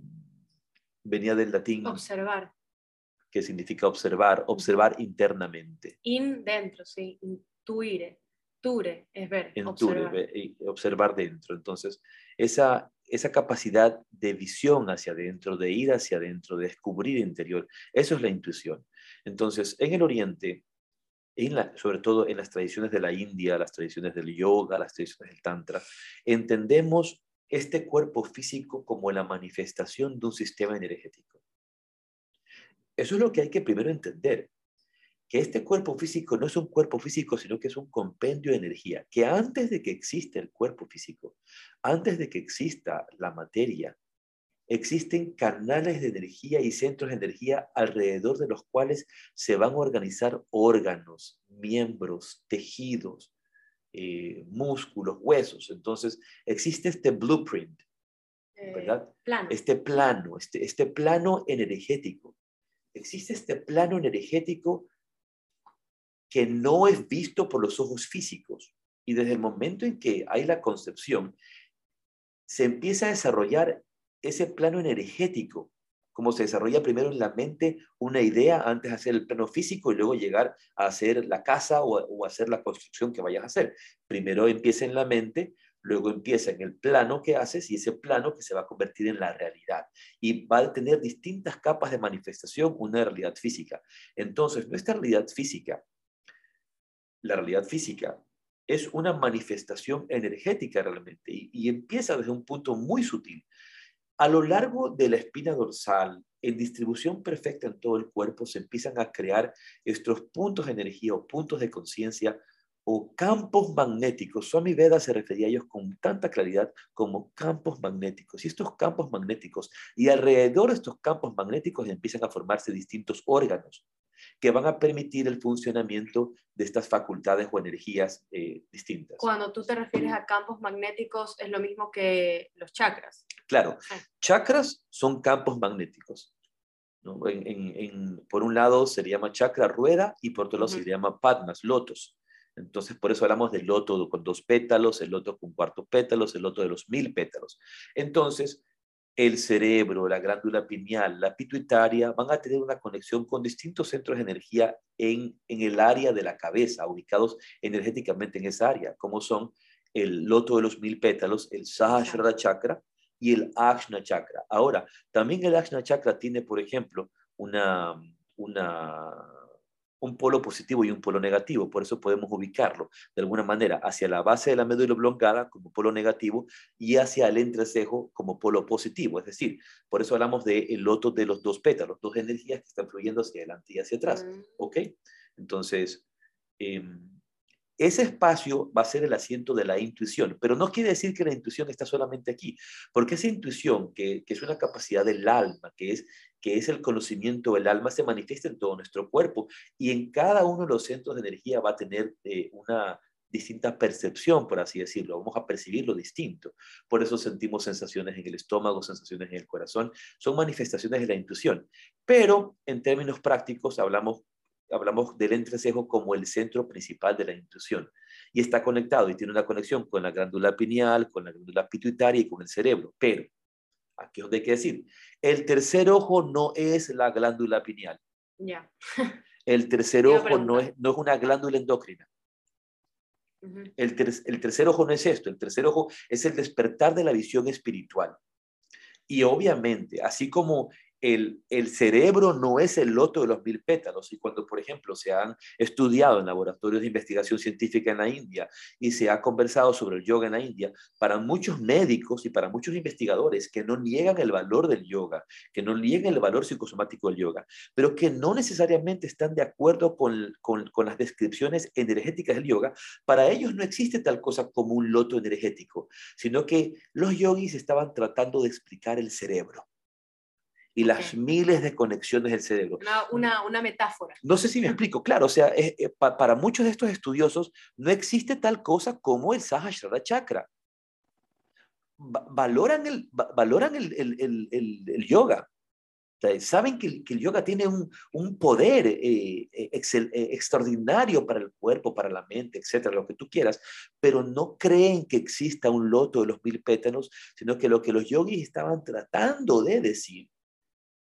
venía del latín. Observar. Que significa observar, observar internamente. In dentro, sí, intuire. Ture es ver. observar. observar dentro. Entonces, esa, esa capacidad de visión hacia adentro, de ir hacia adentro, de descubrir interior. Eso es la intuición. Entonces, en el Oriente, sobre todo en las tradiciones de la India, las tradiciones del yoga, las tradiciones del Tantra, entendemos este cuerpo físico como la manifestación de un sistema energético. Eso es lo que hay que primero entender que este cuerpo físico no es un cuerpo físico, sino que es un compendio de energía, que antes de que exista el cuerpo físico, antes de que exista la materia, existen canales de energía y centros de energía alrededor de los cuales se van a organizar órganos, miembros, tejidos, eh, músculos, huesos. Entonces, existe este blueprint, eh, ¿verdad? Este plano, este, este plano energético. Existe este plano energético que no es visto por los ojos físicos. Y desde el momento en que hay la concepción, se empieza a desarrollar ese plano energético, como se desarrolla primero en la mente una idea antes de hacer el plano físico y luego llegar a hacer la casa o, hacer la construcción que vayas a hacer. Primero empieza en la mente, luego empieza en el plano que haces y ese plano que se va a convertir en la realidad. Y va a tener distintas capas de manifestación, una realidad física. Entonces, nuestra realidad física la realidad física es una manifestación energética realmente y, empieza desde un punto muy sutil. A lo largo de la espina dorsal, en distribución perfecta en todo el cuerpo, se empiezan a crear estos puntos de energía o puntos de conciencia o campos magnéticos. Swami Veda se refería a ellos con tanta claridad como campos magnéticos. Y estos campos magnéticos, y alrededor de estos campos magnéticos empiezan a formarse distintos órganos. Que van a permitir el funcionamiento de estas facultades o energías eh, distintas. Cuando tú te refieres a campos magnéticos, es lo mismo que los chakras. Claro, chakras son campos magnéticos. por un lado se llama chakra rueda y por otro lado se llama padmas, lotos. Entonces, por eso hablamos del loto con dos pétalos, el loto con cuartos pétalos, el loto de los mil pétalos. Entonces, el cerebro, la glándula pineal, la pituitaria van a tener una conexión con distintos centros de energía en, el área de la cabeza, ubicados energéticamente en esa área, como son el loto de los mil pétalos, el Sahasrara chakra y el Ajna chakra. Ahora, también el Ajna chakra tiene, por ejemplo, una, una un polo positivo y un polo negativo, por eso podemos ubicarlo de alguna manera hacia la base de la médula oblongada como polo negativo y hacia el entrecejo como polo positivo, es decir, por eso hablamos del el loto de los dos pétalos, dos energías que están fluyendo hacia adelante y hacia atrás, mm. ¿ok? Entonces, em, ese espacio va a ser el asiento de la intuición, pero no quiere decir que la intuición está solamente aquí, porque esa intuición, que, es una capacidad del alma, que es que es el conocimiento del alma, se manifiesta en todo nuestro cuerpo y en cada uno de los centros de energía va a tener eh, una distinta percepción, por así decirlo. Vamos a percibirlo distinto. Por eso sentimos sensaciones en el estómago, sensaciones en el corazón. Son manifestaciones de la intuición. Pero en términos prácticos hablamos, hablamos del entrecejo como el centro principal de la intuición. Y está conectado y tiene una conexión con la glándula pineal, con la glándula pituitaria y con el cerebro. Pero Aquí es donde hay que decir, el tercer ojo no es la glándula pineal. Ya. El tercer ojo no es, no es una glándula endocrina. el, el tercer ojo no es esto, el tercer ojo es el despertar de la visión espiritual. Y obviamente, así como el, cerebro no es el loto de los mil pétalos. Y cuando, por ejemplo, se han estudiado en laboratorios de investigación científica en la India y se ha conversado sobre el yoga en la India, para muchos médicos y para muchos investigadores que no niegan el valor del yoga, que no niegan el valor psicosomático del yoga, pero que no necesariamente están de acuerdo con, con las descripciones energéticas del yoga, para ellos no existe tal cosa como un loto energético, sino que los yogis estaban tratando de explicar el cerebro y las miles de conexiones del cerebro. Una, una, metáfora. No sé si me explico. Claro, o sea, eh, eh, para muchos de estos estudiosos no existe tal cosa como el Sahasrara Chakra. valoran el, valoran el, el, el, yoga. saben que, que, el yoga tiene un, un poder eh, extraordinario para el cuerpo, para la mente, etcétera, lo que tú quieras, pero no creen que exista un loto de los mil pétalos, sino que lo que los yogis estaban tratando de decir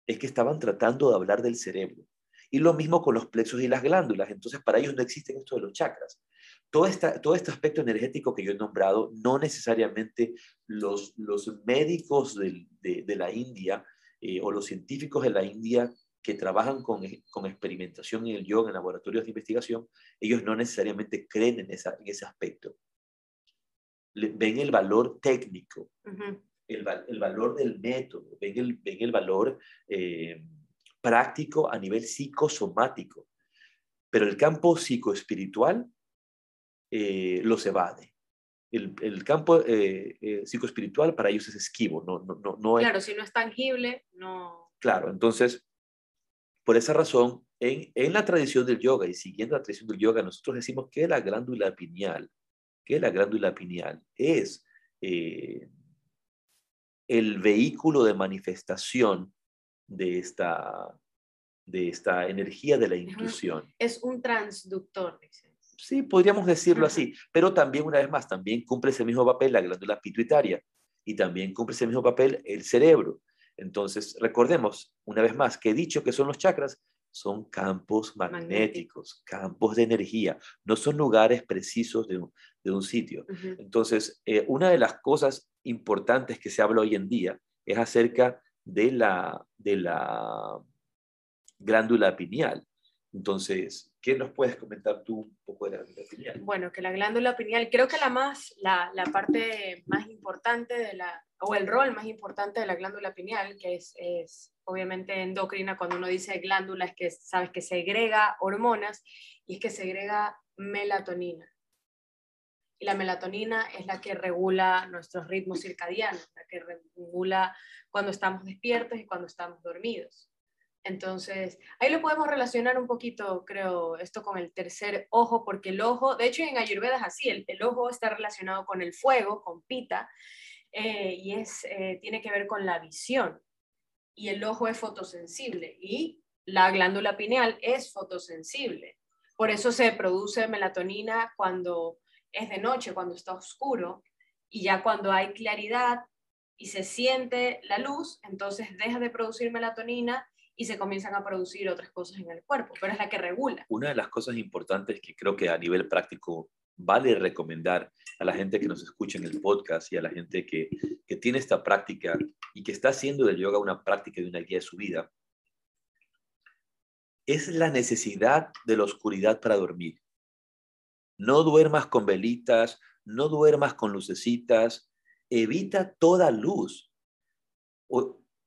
es que estaban tratando de hablar del cerebro. Y lo mismo con los plexos y las glándulas. Entonces, para ellos no existen esto de los chakras. Todo, esta, todo este aspecto energético que yo he nombrado, no necesariamente los, los médicos de, de, la India eh, o los científicos de la India que trabajan con, con, experimentación en el yoga, en laboratorios de investigación, ellos no necesariamente creen en, esa, en ese aspecto. ven el valor técnico, el, valor del método, ven el, ven el valor eh, práctico a nivel psicosomático. Pero el campo psicoespiritual eh, los evade. El, el campo eh, eh, psicoespiritual para ellos es esquivo. No, no, no, no claro, si no es tangible, no. Claro, entonces, por esa razón, en, en, la tradición del yoga y siguiendo la tradición del yoga, nosotros decimos que la glándula pineal, que la glándula pineal es el vehículo de manifestación de esta, de esta energía de la intuición. Es un transductor, Sí, podríamos decirlo así, pero también, una vez más, también cumple ese mismo papel la glándula pituitaria y también cumple ese mismo papel el cerebro. Entonces, recordemos, una vez más, que he dicho que son los chakras, son campos magnéticos, campos de energía, no son lugares precisos de un, sitio. Entonces, eh, una de las cosas importantes que se habla hoy en día es acerca de la, de la glándula pineal. Entonces, ¿qué nos puedes comentar tú un poco de la glándula pineal? Bueno, que la glándula pineal, creo que la, más, la, la parte más importante de la, o el rol más importante de la glándula pineal, que es, es obviamente endocrina, cuando uno dice glándula es que sabes que segrega hormonas y es que segrega melatonina. Y la melatonina es la que regula nuestros ritmos circadianos, la que regula cuando estamos despiertos y cuando estamos dormidos. Entonces, ahí lo podemos relacionar un poquito, creo, esto con el tercer ojo, porque el ojo, de hecho en Ayurveda es así, el, ojo está relacionado con el fuego, con pita, eh, y es, eh, tiene que ver con la visión. Y el ojo es fotosensible y la glándula pineal es fotosensible. Por eso se produce melatonina cuando es de noche, cuando está oscuro, y ya cuando hay claridad y se siente la luz, entonces deja de producir melatonina y se comienzan a producir otras cosas en el cuerpo, pero es la que regula. Una de las cosas importantes que creo que a nivel práctico vale recomendar a la gente que nos escucha en el podcast y a la gente que, que tiene esta práctica y que está haciendo del yoga una práctica y una guía de su vida, es la necesidad de la oscuridad para dormir. No duermas con velitas, no duermas con lucecitas, evita toda luz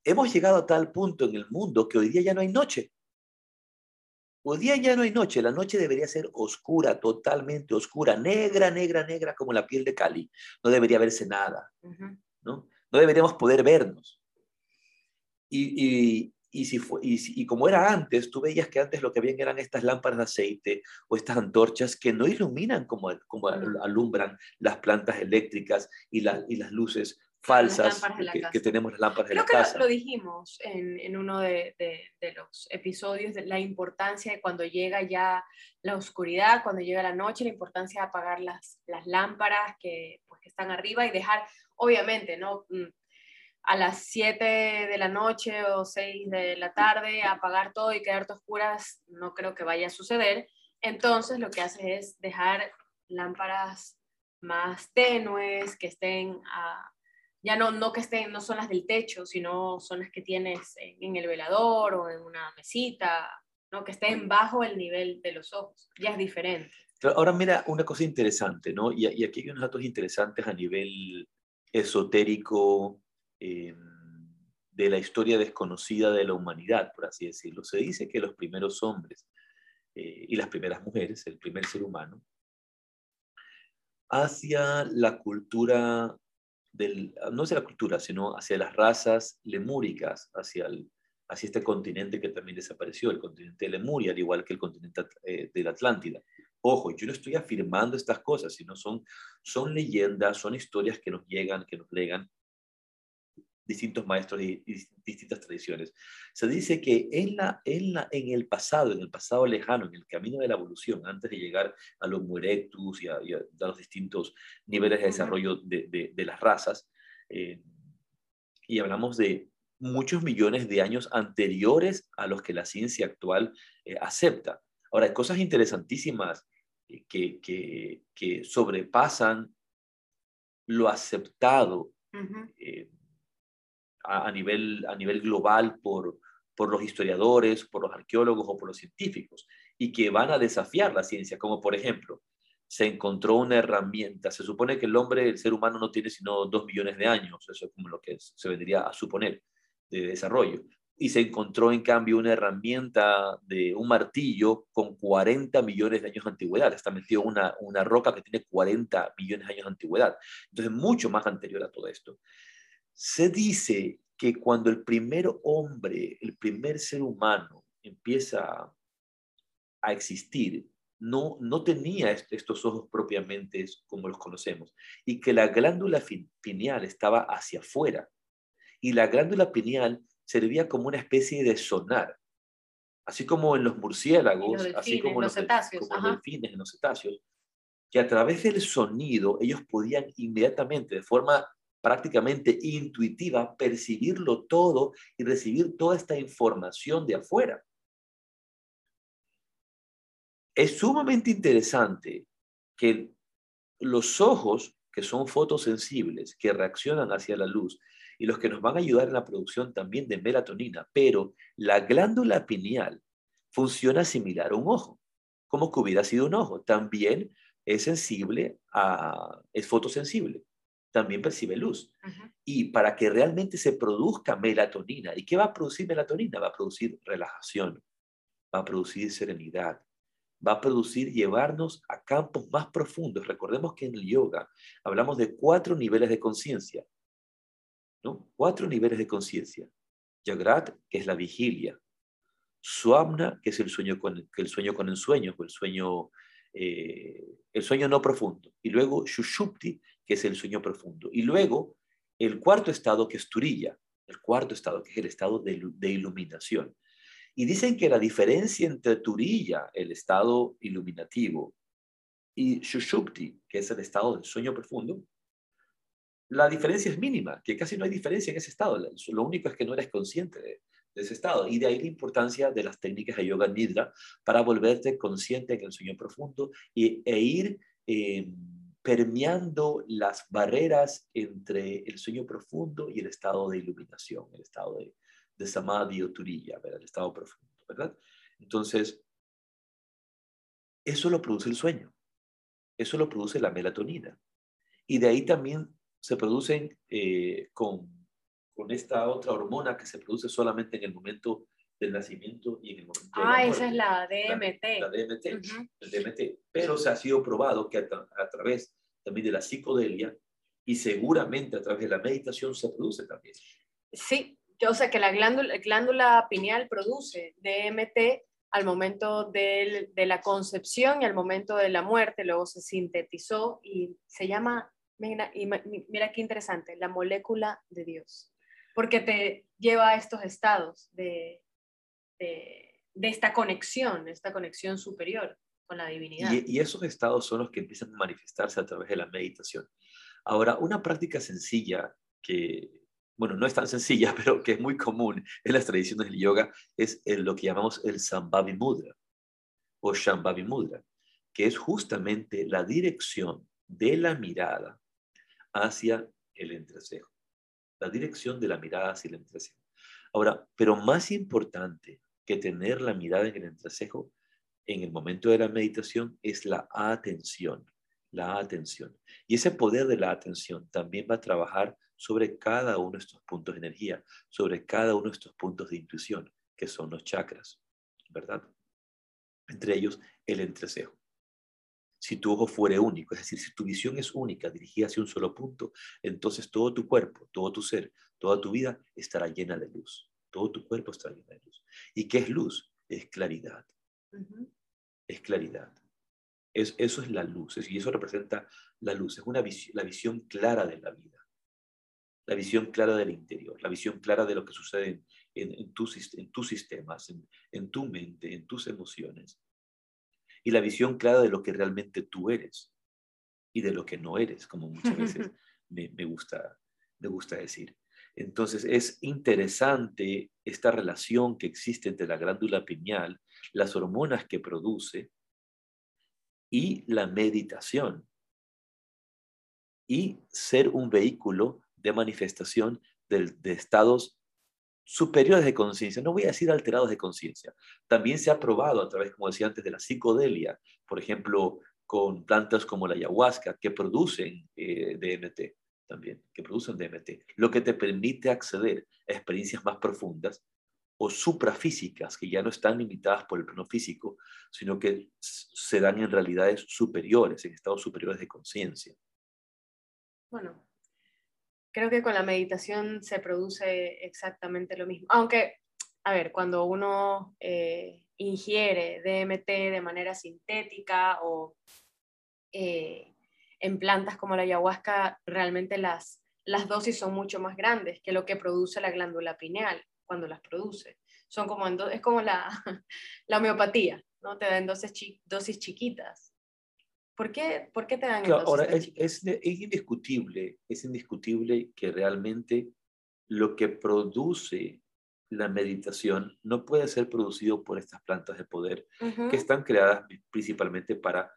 hemos llegado a tal punto en el mundo que hoy día ya no hay noche. Hoy día ya no hay noche, la noche debería ser oscura, totalmente oscura, negra, negra, negra, como la piel de Cali. No debería verse nada, ¿no? No deberíamos poder vernos. Y, si y, como era antes, tú veías que antes lo que habían eran estas lámparas de aceite o estas antorchas que no iluminan como, como alumbran las plantas eléctricas y, y las luces falsas que, tenemos las lámparas de la casa. Creo que lo dijimos en, en uno de, de, los episodios de la importancia de cuando llega ya la oscuridad, cuando llega la noche, la importancia de apagar las, las lámparas que, pues, que están arriba y dejar, obviamente, ¿no? Mm, a las 7 de la noche o 6 de la tarde apagar todo y quedarte oscuras, no creo que vaya a suceder. Entonces lo que hace es dejar lámparas más tenues, que estén a, ya no, no que estén, no son las del techo, sino son las que tienes en, el velador o en una mesita, ¿no? que estén bajo el nivel de los ojos, ya es diferente. Ahora mira una cosa interesante, ¿no? Y, aquí hay unos datos interesantes a nivel esotérico em, de la historia desconocida de la humanidad, por así decirlo. Se dice que los primeros hombres eh, y las primeras mujeres, el primer ser humano, hacia la cultura no hacia la cultura, sino hacia las razas lemúricas, hacia, el, hacia este continente que también desapareció, el continente de Lemuria, al igual que el continente eh, de la Atlántida. Ojo, yo no estoy afirmando estas cosas, sino son, son leyendas, son historias que nos llegan, que nos legan distintos maestros y, distintas tradiciones. Se dice que en, la, en, la, en el pasado, en el pasado lejano, en el camino de la evolución, antes de llegar a los erectus y a, los distintos niveles de desarrollo de, de, las razas, eh, y hablamos de muchos millones de años anteriores a los que la ciencia actual eh, acepta. Ahora, hay cosas interesantísimas eh, que, que, que sobrepasan lo aceptado a, nivel, a nivel global por, por los historiadores, por los arqueólogos o por los científicos, y que van a desafiar la ciencia, como por ejemplo, se encontró una herramienta, se supone que el hombre, el ser humano no tiene sino dos millones de años, eso es como lo que se vendría a suponer de desarrollo, y se encontró en cambio una herramienta de un martillo con 40 millones de años de antigüedad. Está metido una, una roca que tiene 40 millones de años de antigüedad. Entonces, mucho más anterior a todo esto. Se dice que cuando el primer hombre, el primer ser humano empieza a existir, no, no tenía estos ojos propiamente como los conocemos y que la glándula pineal estaba hacia afuera y la glándula pineal servía como una especie de sonar, así como en los murciélagos, así como en los, cetáceos, como delfines, en los cetáceos, que a través del sonido ellos podían inmediatamente, de forma prácticamente intuitiva, percibirlo todo y recibir toda esta información de afuera. Es sumamente interesante que los ojos, que son fotosensibles, que reaccionan hacia la luz, y los que nos van a ayudar en la producción también de melatonina, pero la glándula pineal funciona similar a un ojo, como que hubiera sido un ojo. También es sensible a, es fotosensible también percibe luz. Y para que realmente se produzca melatonina, ¿y qué va a producir melatonina? Va a producir relajación, va a producir serenidad, va a producir llevarnos a campos más profundos. Recordemos que en el yoga hablamos de cuatro niveles de conciencia, ¿no? Cuatro niveles de conciencia. Yagrat, que es la vigilia. Suamna, que es el sueño con el sueño con ensueños, o el sueño, eh, el sueño no profundo. Y luego Shushupti, que es el sueño profundo. Y luego el cuarto estado, que es Turilla, el cuarto estado, que es el estado de, iluminación. Y dicen que la diferencia entre Turilla, el estado iluminativo, y Shushupti, que es el estado del sueño profundo, la diferencia es mínima, que casi no hay diferencia en ese estado. Lo único es que no eres consciente de, ese estado. Y de ahí la importancia de las técnicas de yoga nidra para volverte consciente en el sueño profundo y, e ir eh, permeando las barreras entre el sueño profundo y el estado de iluminación, el estado de, samadhi o turilla, el estado profundo, ¿verdad? Entonces, eso lo produce el sueño, eso lo produce la melatonina. Y de ahí también se producen eh, con, con, esta otra hormona que se produce solamente en el momento del nacimiento y en el momento Ah, esa es la DMT. La, DMT, el DMT. Pero se ha sido probado que a, través también de la psicodelia y seguramente a través de la meditación se produce también. Sí, yo sé que la glándula, glándula pineal produce DMT al momento de la concepción y al momento de la muerte, luego se sintetizó y se llama Mira, mira qué interesante, la molécula de Dios, porque te lleva a estos estados de, de, esta conexión, esta conexión superior con la divinidad. Y, esos estados son los que empiezan a manifestarse a través de la meditación. Ahora, una práctica sencilla que, bueno, no es tan sencilla, pero que es muy común en las tradiciones del yoga, es lo que llamamos el Sambhavi Mudra o Shambhavi Mudra, que es justamente la dirección de la mirada hacia el entrecejo. La dirección de la mirada hacia el entrecejo. Ahora, pero más importante que tener la mirada en el entrecejo en el momento de la meditación es la atención, la atención. Y ese poder de la atención también va a trabajar sobre cada uno de estos puntos de energía, sobre cada uno de estos puntos de intuición, que son los chakras, ¿verdad? Entre ellos, el entrecejo si tu ojo fuere único, es decir, si tu visión es única, dirigida hacia un solo punto, entonces todo tu cuerpo, todo tu ser, toda tu vida estará llena de luz. Todo tu cuerpo estará llena de luz. ¿Y qué es luz? Es claridad. Es claridad. Es, eso es la luz, y eso representa la luz, es una la visión clara de la vida, la visión clara del interior, la visión clara de lo que sucede en, tus, en tus sistemas, en tu mente, en tus emociones y la visión clara de lo que realmente tú eres y de lo que no eres, como muchas veces me, gusta, me gusta decir. Entonces es interesante esta relación que existe entre la glándula pineal, las hormonas que produce y la meditación y ser un vehículo de manifestación de, de estados superiores de conciencia, no voy a decir alterados de conciencia. También se ha probado a través, como decía antes, de la psicodelia, por ejemplo, con plantas como la ayahuasca, que producen eh, DMT también, que producen DMT, lo que te permite acceder a experiencias más profundas o suprafísicas, que ya no están limitadas por el plano físico, sino que se dan en realidades superiores, en estados superiores de conciencia. Bueno, creo que con la meditación se produce exactamente lo mismo. Aunque, a ver, cuando uno eh, ingiere DMT de manera sintética o eh, en plantas como la ayahuasca, realmente las, las dosis son mucho más grandes que lo que produce la glándula pineal cuando las produce. Son como es como la, la homeopatía, ¿no? Te dan dosis, dosis chiquitas. ¿Por qué, ¿Por qué te dan claro, Ahora, es, es, indiscutible, es indiscutible que realmente lo que produce la meditación no puede ser producido por estas plantas de poder que están creadas principalmente para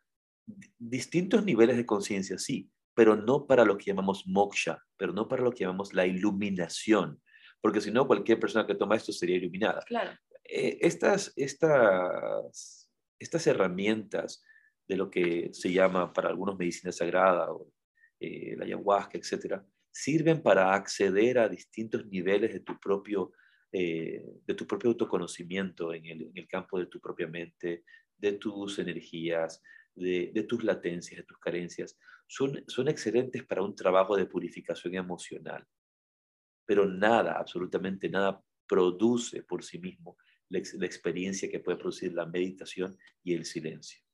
distintos niveles de conciencia, sí, pero no para lo que llamamos moksha, pero no para lo que llamamos la iluminación, porque si no, cualquier persona que toma esto sería iluminada. Claro. Eh, estas, estas, estas herramientas de lo que se llama para algunos medicina sagrada o eh, la ayahuasca, etcétera, sirven para acceder a distintos niveles de tu propio, eh, de tu propio autoconocimiento en el, campo de tu propia mente, de tus energías, de, tus latencias, de tus carencias. Son, son excelentes para un trabajo de purificación emocional, pero nada, absolutamente nada, produce por sí mismo la experiencia que puede producir la meditación y el silencio.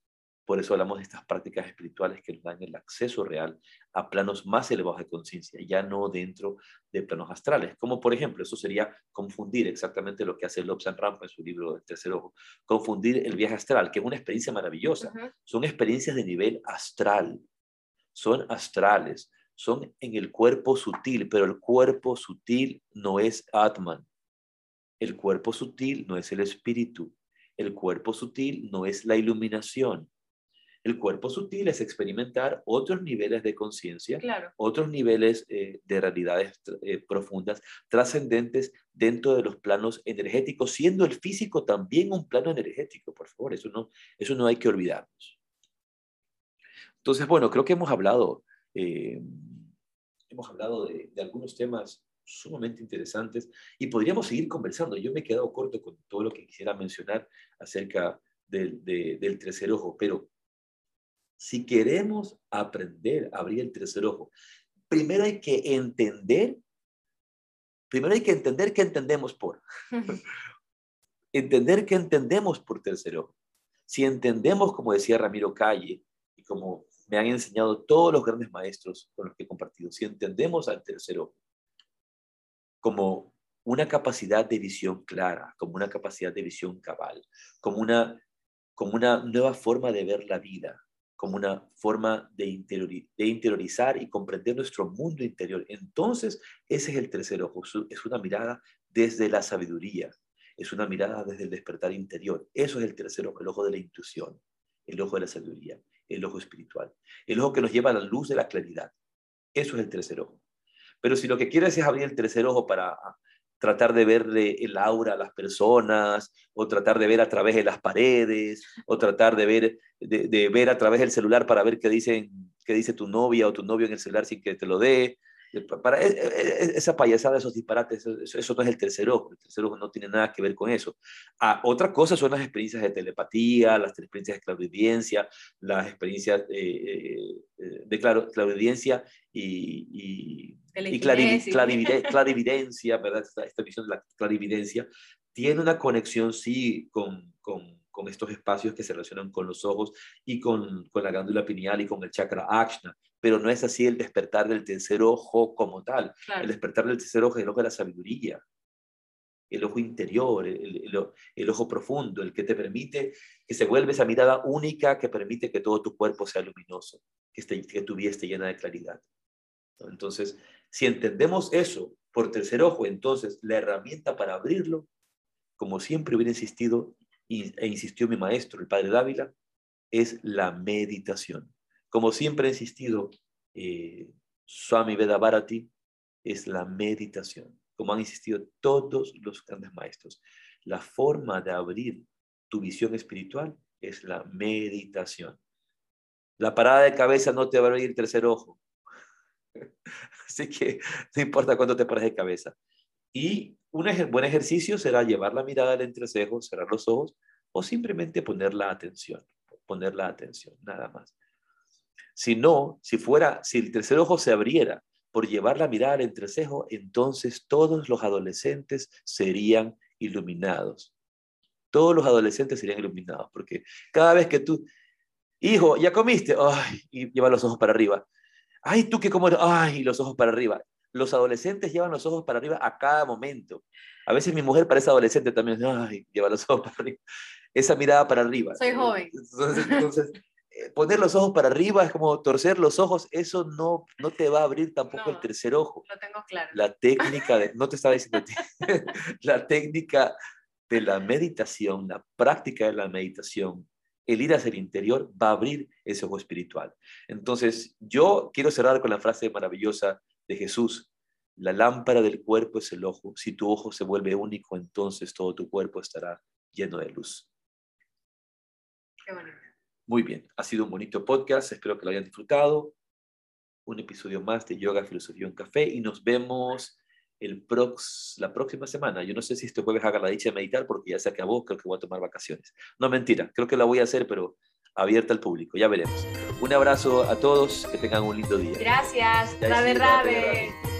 Por eso hablamos de estas prácticas espirituales que nos dan el acceso real a planos más elevados de conciencia, ya no dentro de planos astrales. Como por ejemplo, eso sería confundir exactamente lo que hace Lobsang Rampa en su libro El tercer ojo, confundir el viaje astral, que es una experiencia maravillosa. Son experiencias de nivel astral, son astrales, son en el cuerpo sutil, pero el cuerpo sutil no es Atman. El cuerpo sutil no es el espíritu. El cuerpo sutil no es la iluminación. El cuerpo sutil es experimentar otros niveles de conciencia, otros niveles eh, de realidades eh, profundas, trascendentes dentro de los planos energéticos, siendo el físico también un plano energético, por favor, eso no, eso no hay que olvidarnos. Entonces, bueno, creo que hemos hablado, eh, hemos hablado de, algunos temas sumamente interesantes y podríamos seguir conversando. Yo me he quedado corto con todo lo que quisiera mencionar acerca del, del tercer ojo, pero si queremos aprender a abrir el tercer ojo, primero hay que entender, primero hay que entender qué entendemos por. entender qué entendemos por tercer ojo. Si entendemos, como decía Ramiro Calle, y como me han enseñado todos los grandes maestros con los que he compartido, si entendemos al tercer ojo como una capacidad de visión clara, como una capacidad de visión cabal, como una, como una nueva forma de ver la vida, como una forma de, interiorizar y comprender nuestro mundo interior. Entonces, ese es el tercer ojo, es una mirada desde la sabiduría, es una mirada desde el despertar interior. Eso es el tercer ojo, el ojo de la intuición, el ojo de la sabiduría, el ojo espiritual, el ojo que nos lleva a la luz de la claridad. Eso es el tercer ojo. Pero si lo que quieres es abrir el tercer ojo para tratar de verle el aura a las personas, o tratar de ver a través de las paredes, o tratar de ver, de, ver a través del celular para ver qué, dicen, qué dice tu novia o tu novio en el celular sin que te lo dé. Para, e, e, e, esa payasada, esos disparates, eso, no es el tercer ojo, el tercer ojo no tiene nada que ver con eso. Ah, otra cosa son las experiencias de telepatía, las experiencias de clarividencia, las experiencias eh, eh, de claro, clarividencia y, clarividencia, ¿verdad? Esta, visión de la clarividencia tiene una conexión, sí, con, con, con, estos espacios que se relacionan con los ojos y con, con la glándula pineal y con el chakra Ajna, pero no es así el despertar del tercer ojo como tal. El despertar del tercer ojo es el ojo de la sabiduría, el ojo interior, el, el, el, ojo profundo, el que te permite, que se vuelve esa mirada única que permite que todo tu cuerpo sea luminoso, que, esté, que tu vida esté llena de claridad. Entonces, si entendemos eso por tercer ojo, entonces la herramienta para abrirlo, como siempre hubiera insistido e insistió mi maestro, el padre Dávila, es la meditación. Como siempre ha insistido eh, Swami Veda Bharati, es la meditación. Como han insistido todos los grandes maestros, la forma de abrir tu visión espiritual es la meditación. La parada de cabeza no te va a abrir el tercer ojo. Así que no importa cuánto te pares de cabeza. Y un buen ejercicio será llevar la mirada al entrecejo, cerrar los ojos o simplemente poner la atención, poner la atención, nada más. Si no, si fuera, si el tercer ojo se abriera por llevar la mirada al entrecejo, entonces todos los adolescentes serían iluminados. Todos los adolescentes serían iluminados, porque cada vez que tú, hijo, ya comiste, ay, y lleva los ojos para arriba. Ay, tú que como, ay, los ojos para arriba. Los adolescentes llevan los ojos para arriba a cada momento. A veces mi mujer parece adolescente también, ay, lleva los ojos para arriba. Esa mirada para arriba. Soy joven. Entonces, eh, poner los ojos para arriba es como torcer los ojos, eso no, no te va a abrir tampoco el tercer ojo. Lo tengo claro. La técnica, de, no te estaba diciendo, la técnica de la meditación, la práctica de la meditación el ir hacia el interior va a abrir ese ojo espiritual. Entonces, yo quiero cerrar con la frase maravillosa de Jesús. La lámpara del cuerpo es el ojo. Si tu ojo se vuelve único, entonces todo tu cuerpo estará lleno de luz. Qué bonito. Muy bien, ha sido un bonito podcast, espero que lo hayan disfrutado. Un episodio más de Yoga, Filosofía en Café y nos vemos el prox, la próxima semana. Yo no sé si este jueves haga la dicha de meditar porque ya se acabó, creo que voy a tomar vacaciones. No, mentira, creo que la voy a hacer, pero abierta al público, ya veremos. Un abrazo a todos, que tengan un lindo día. Gracias, rabe, rabe.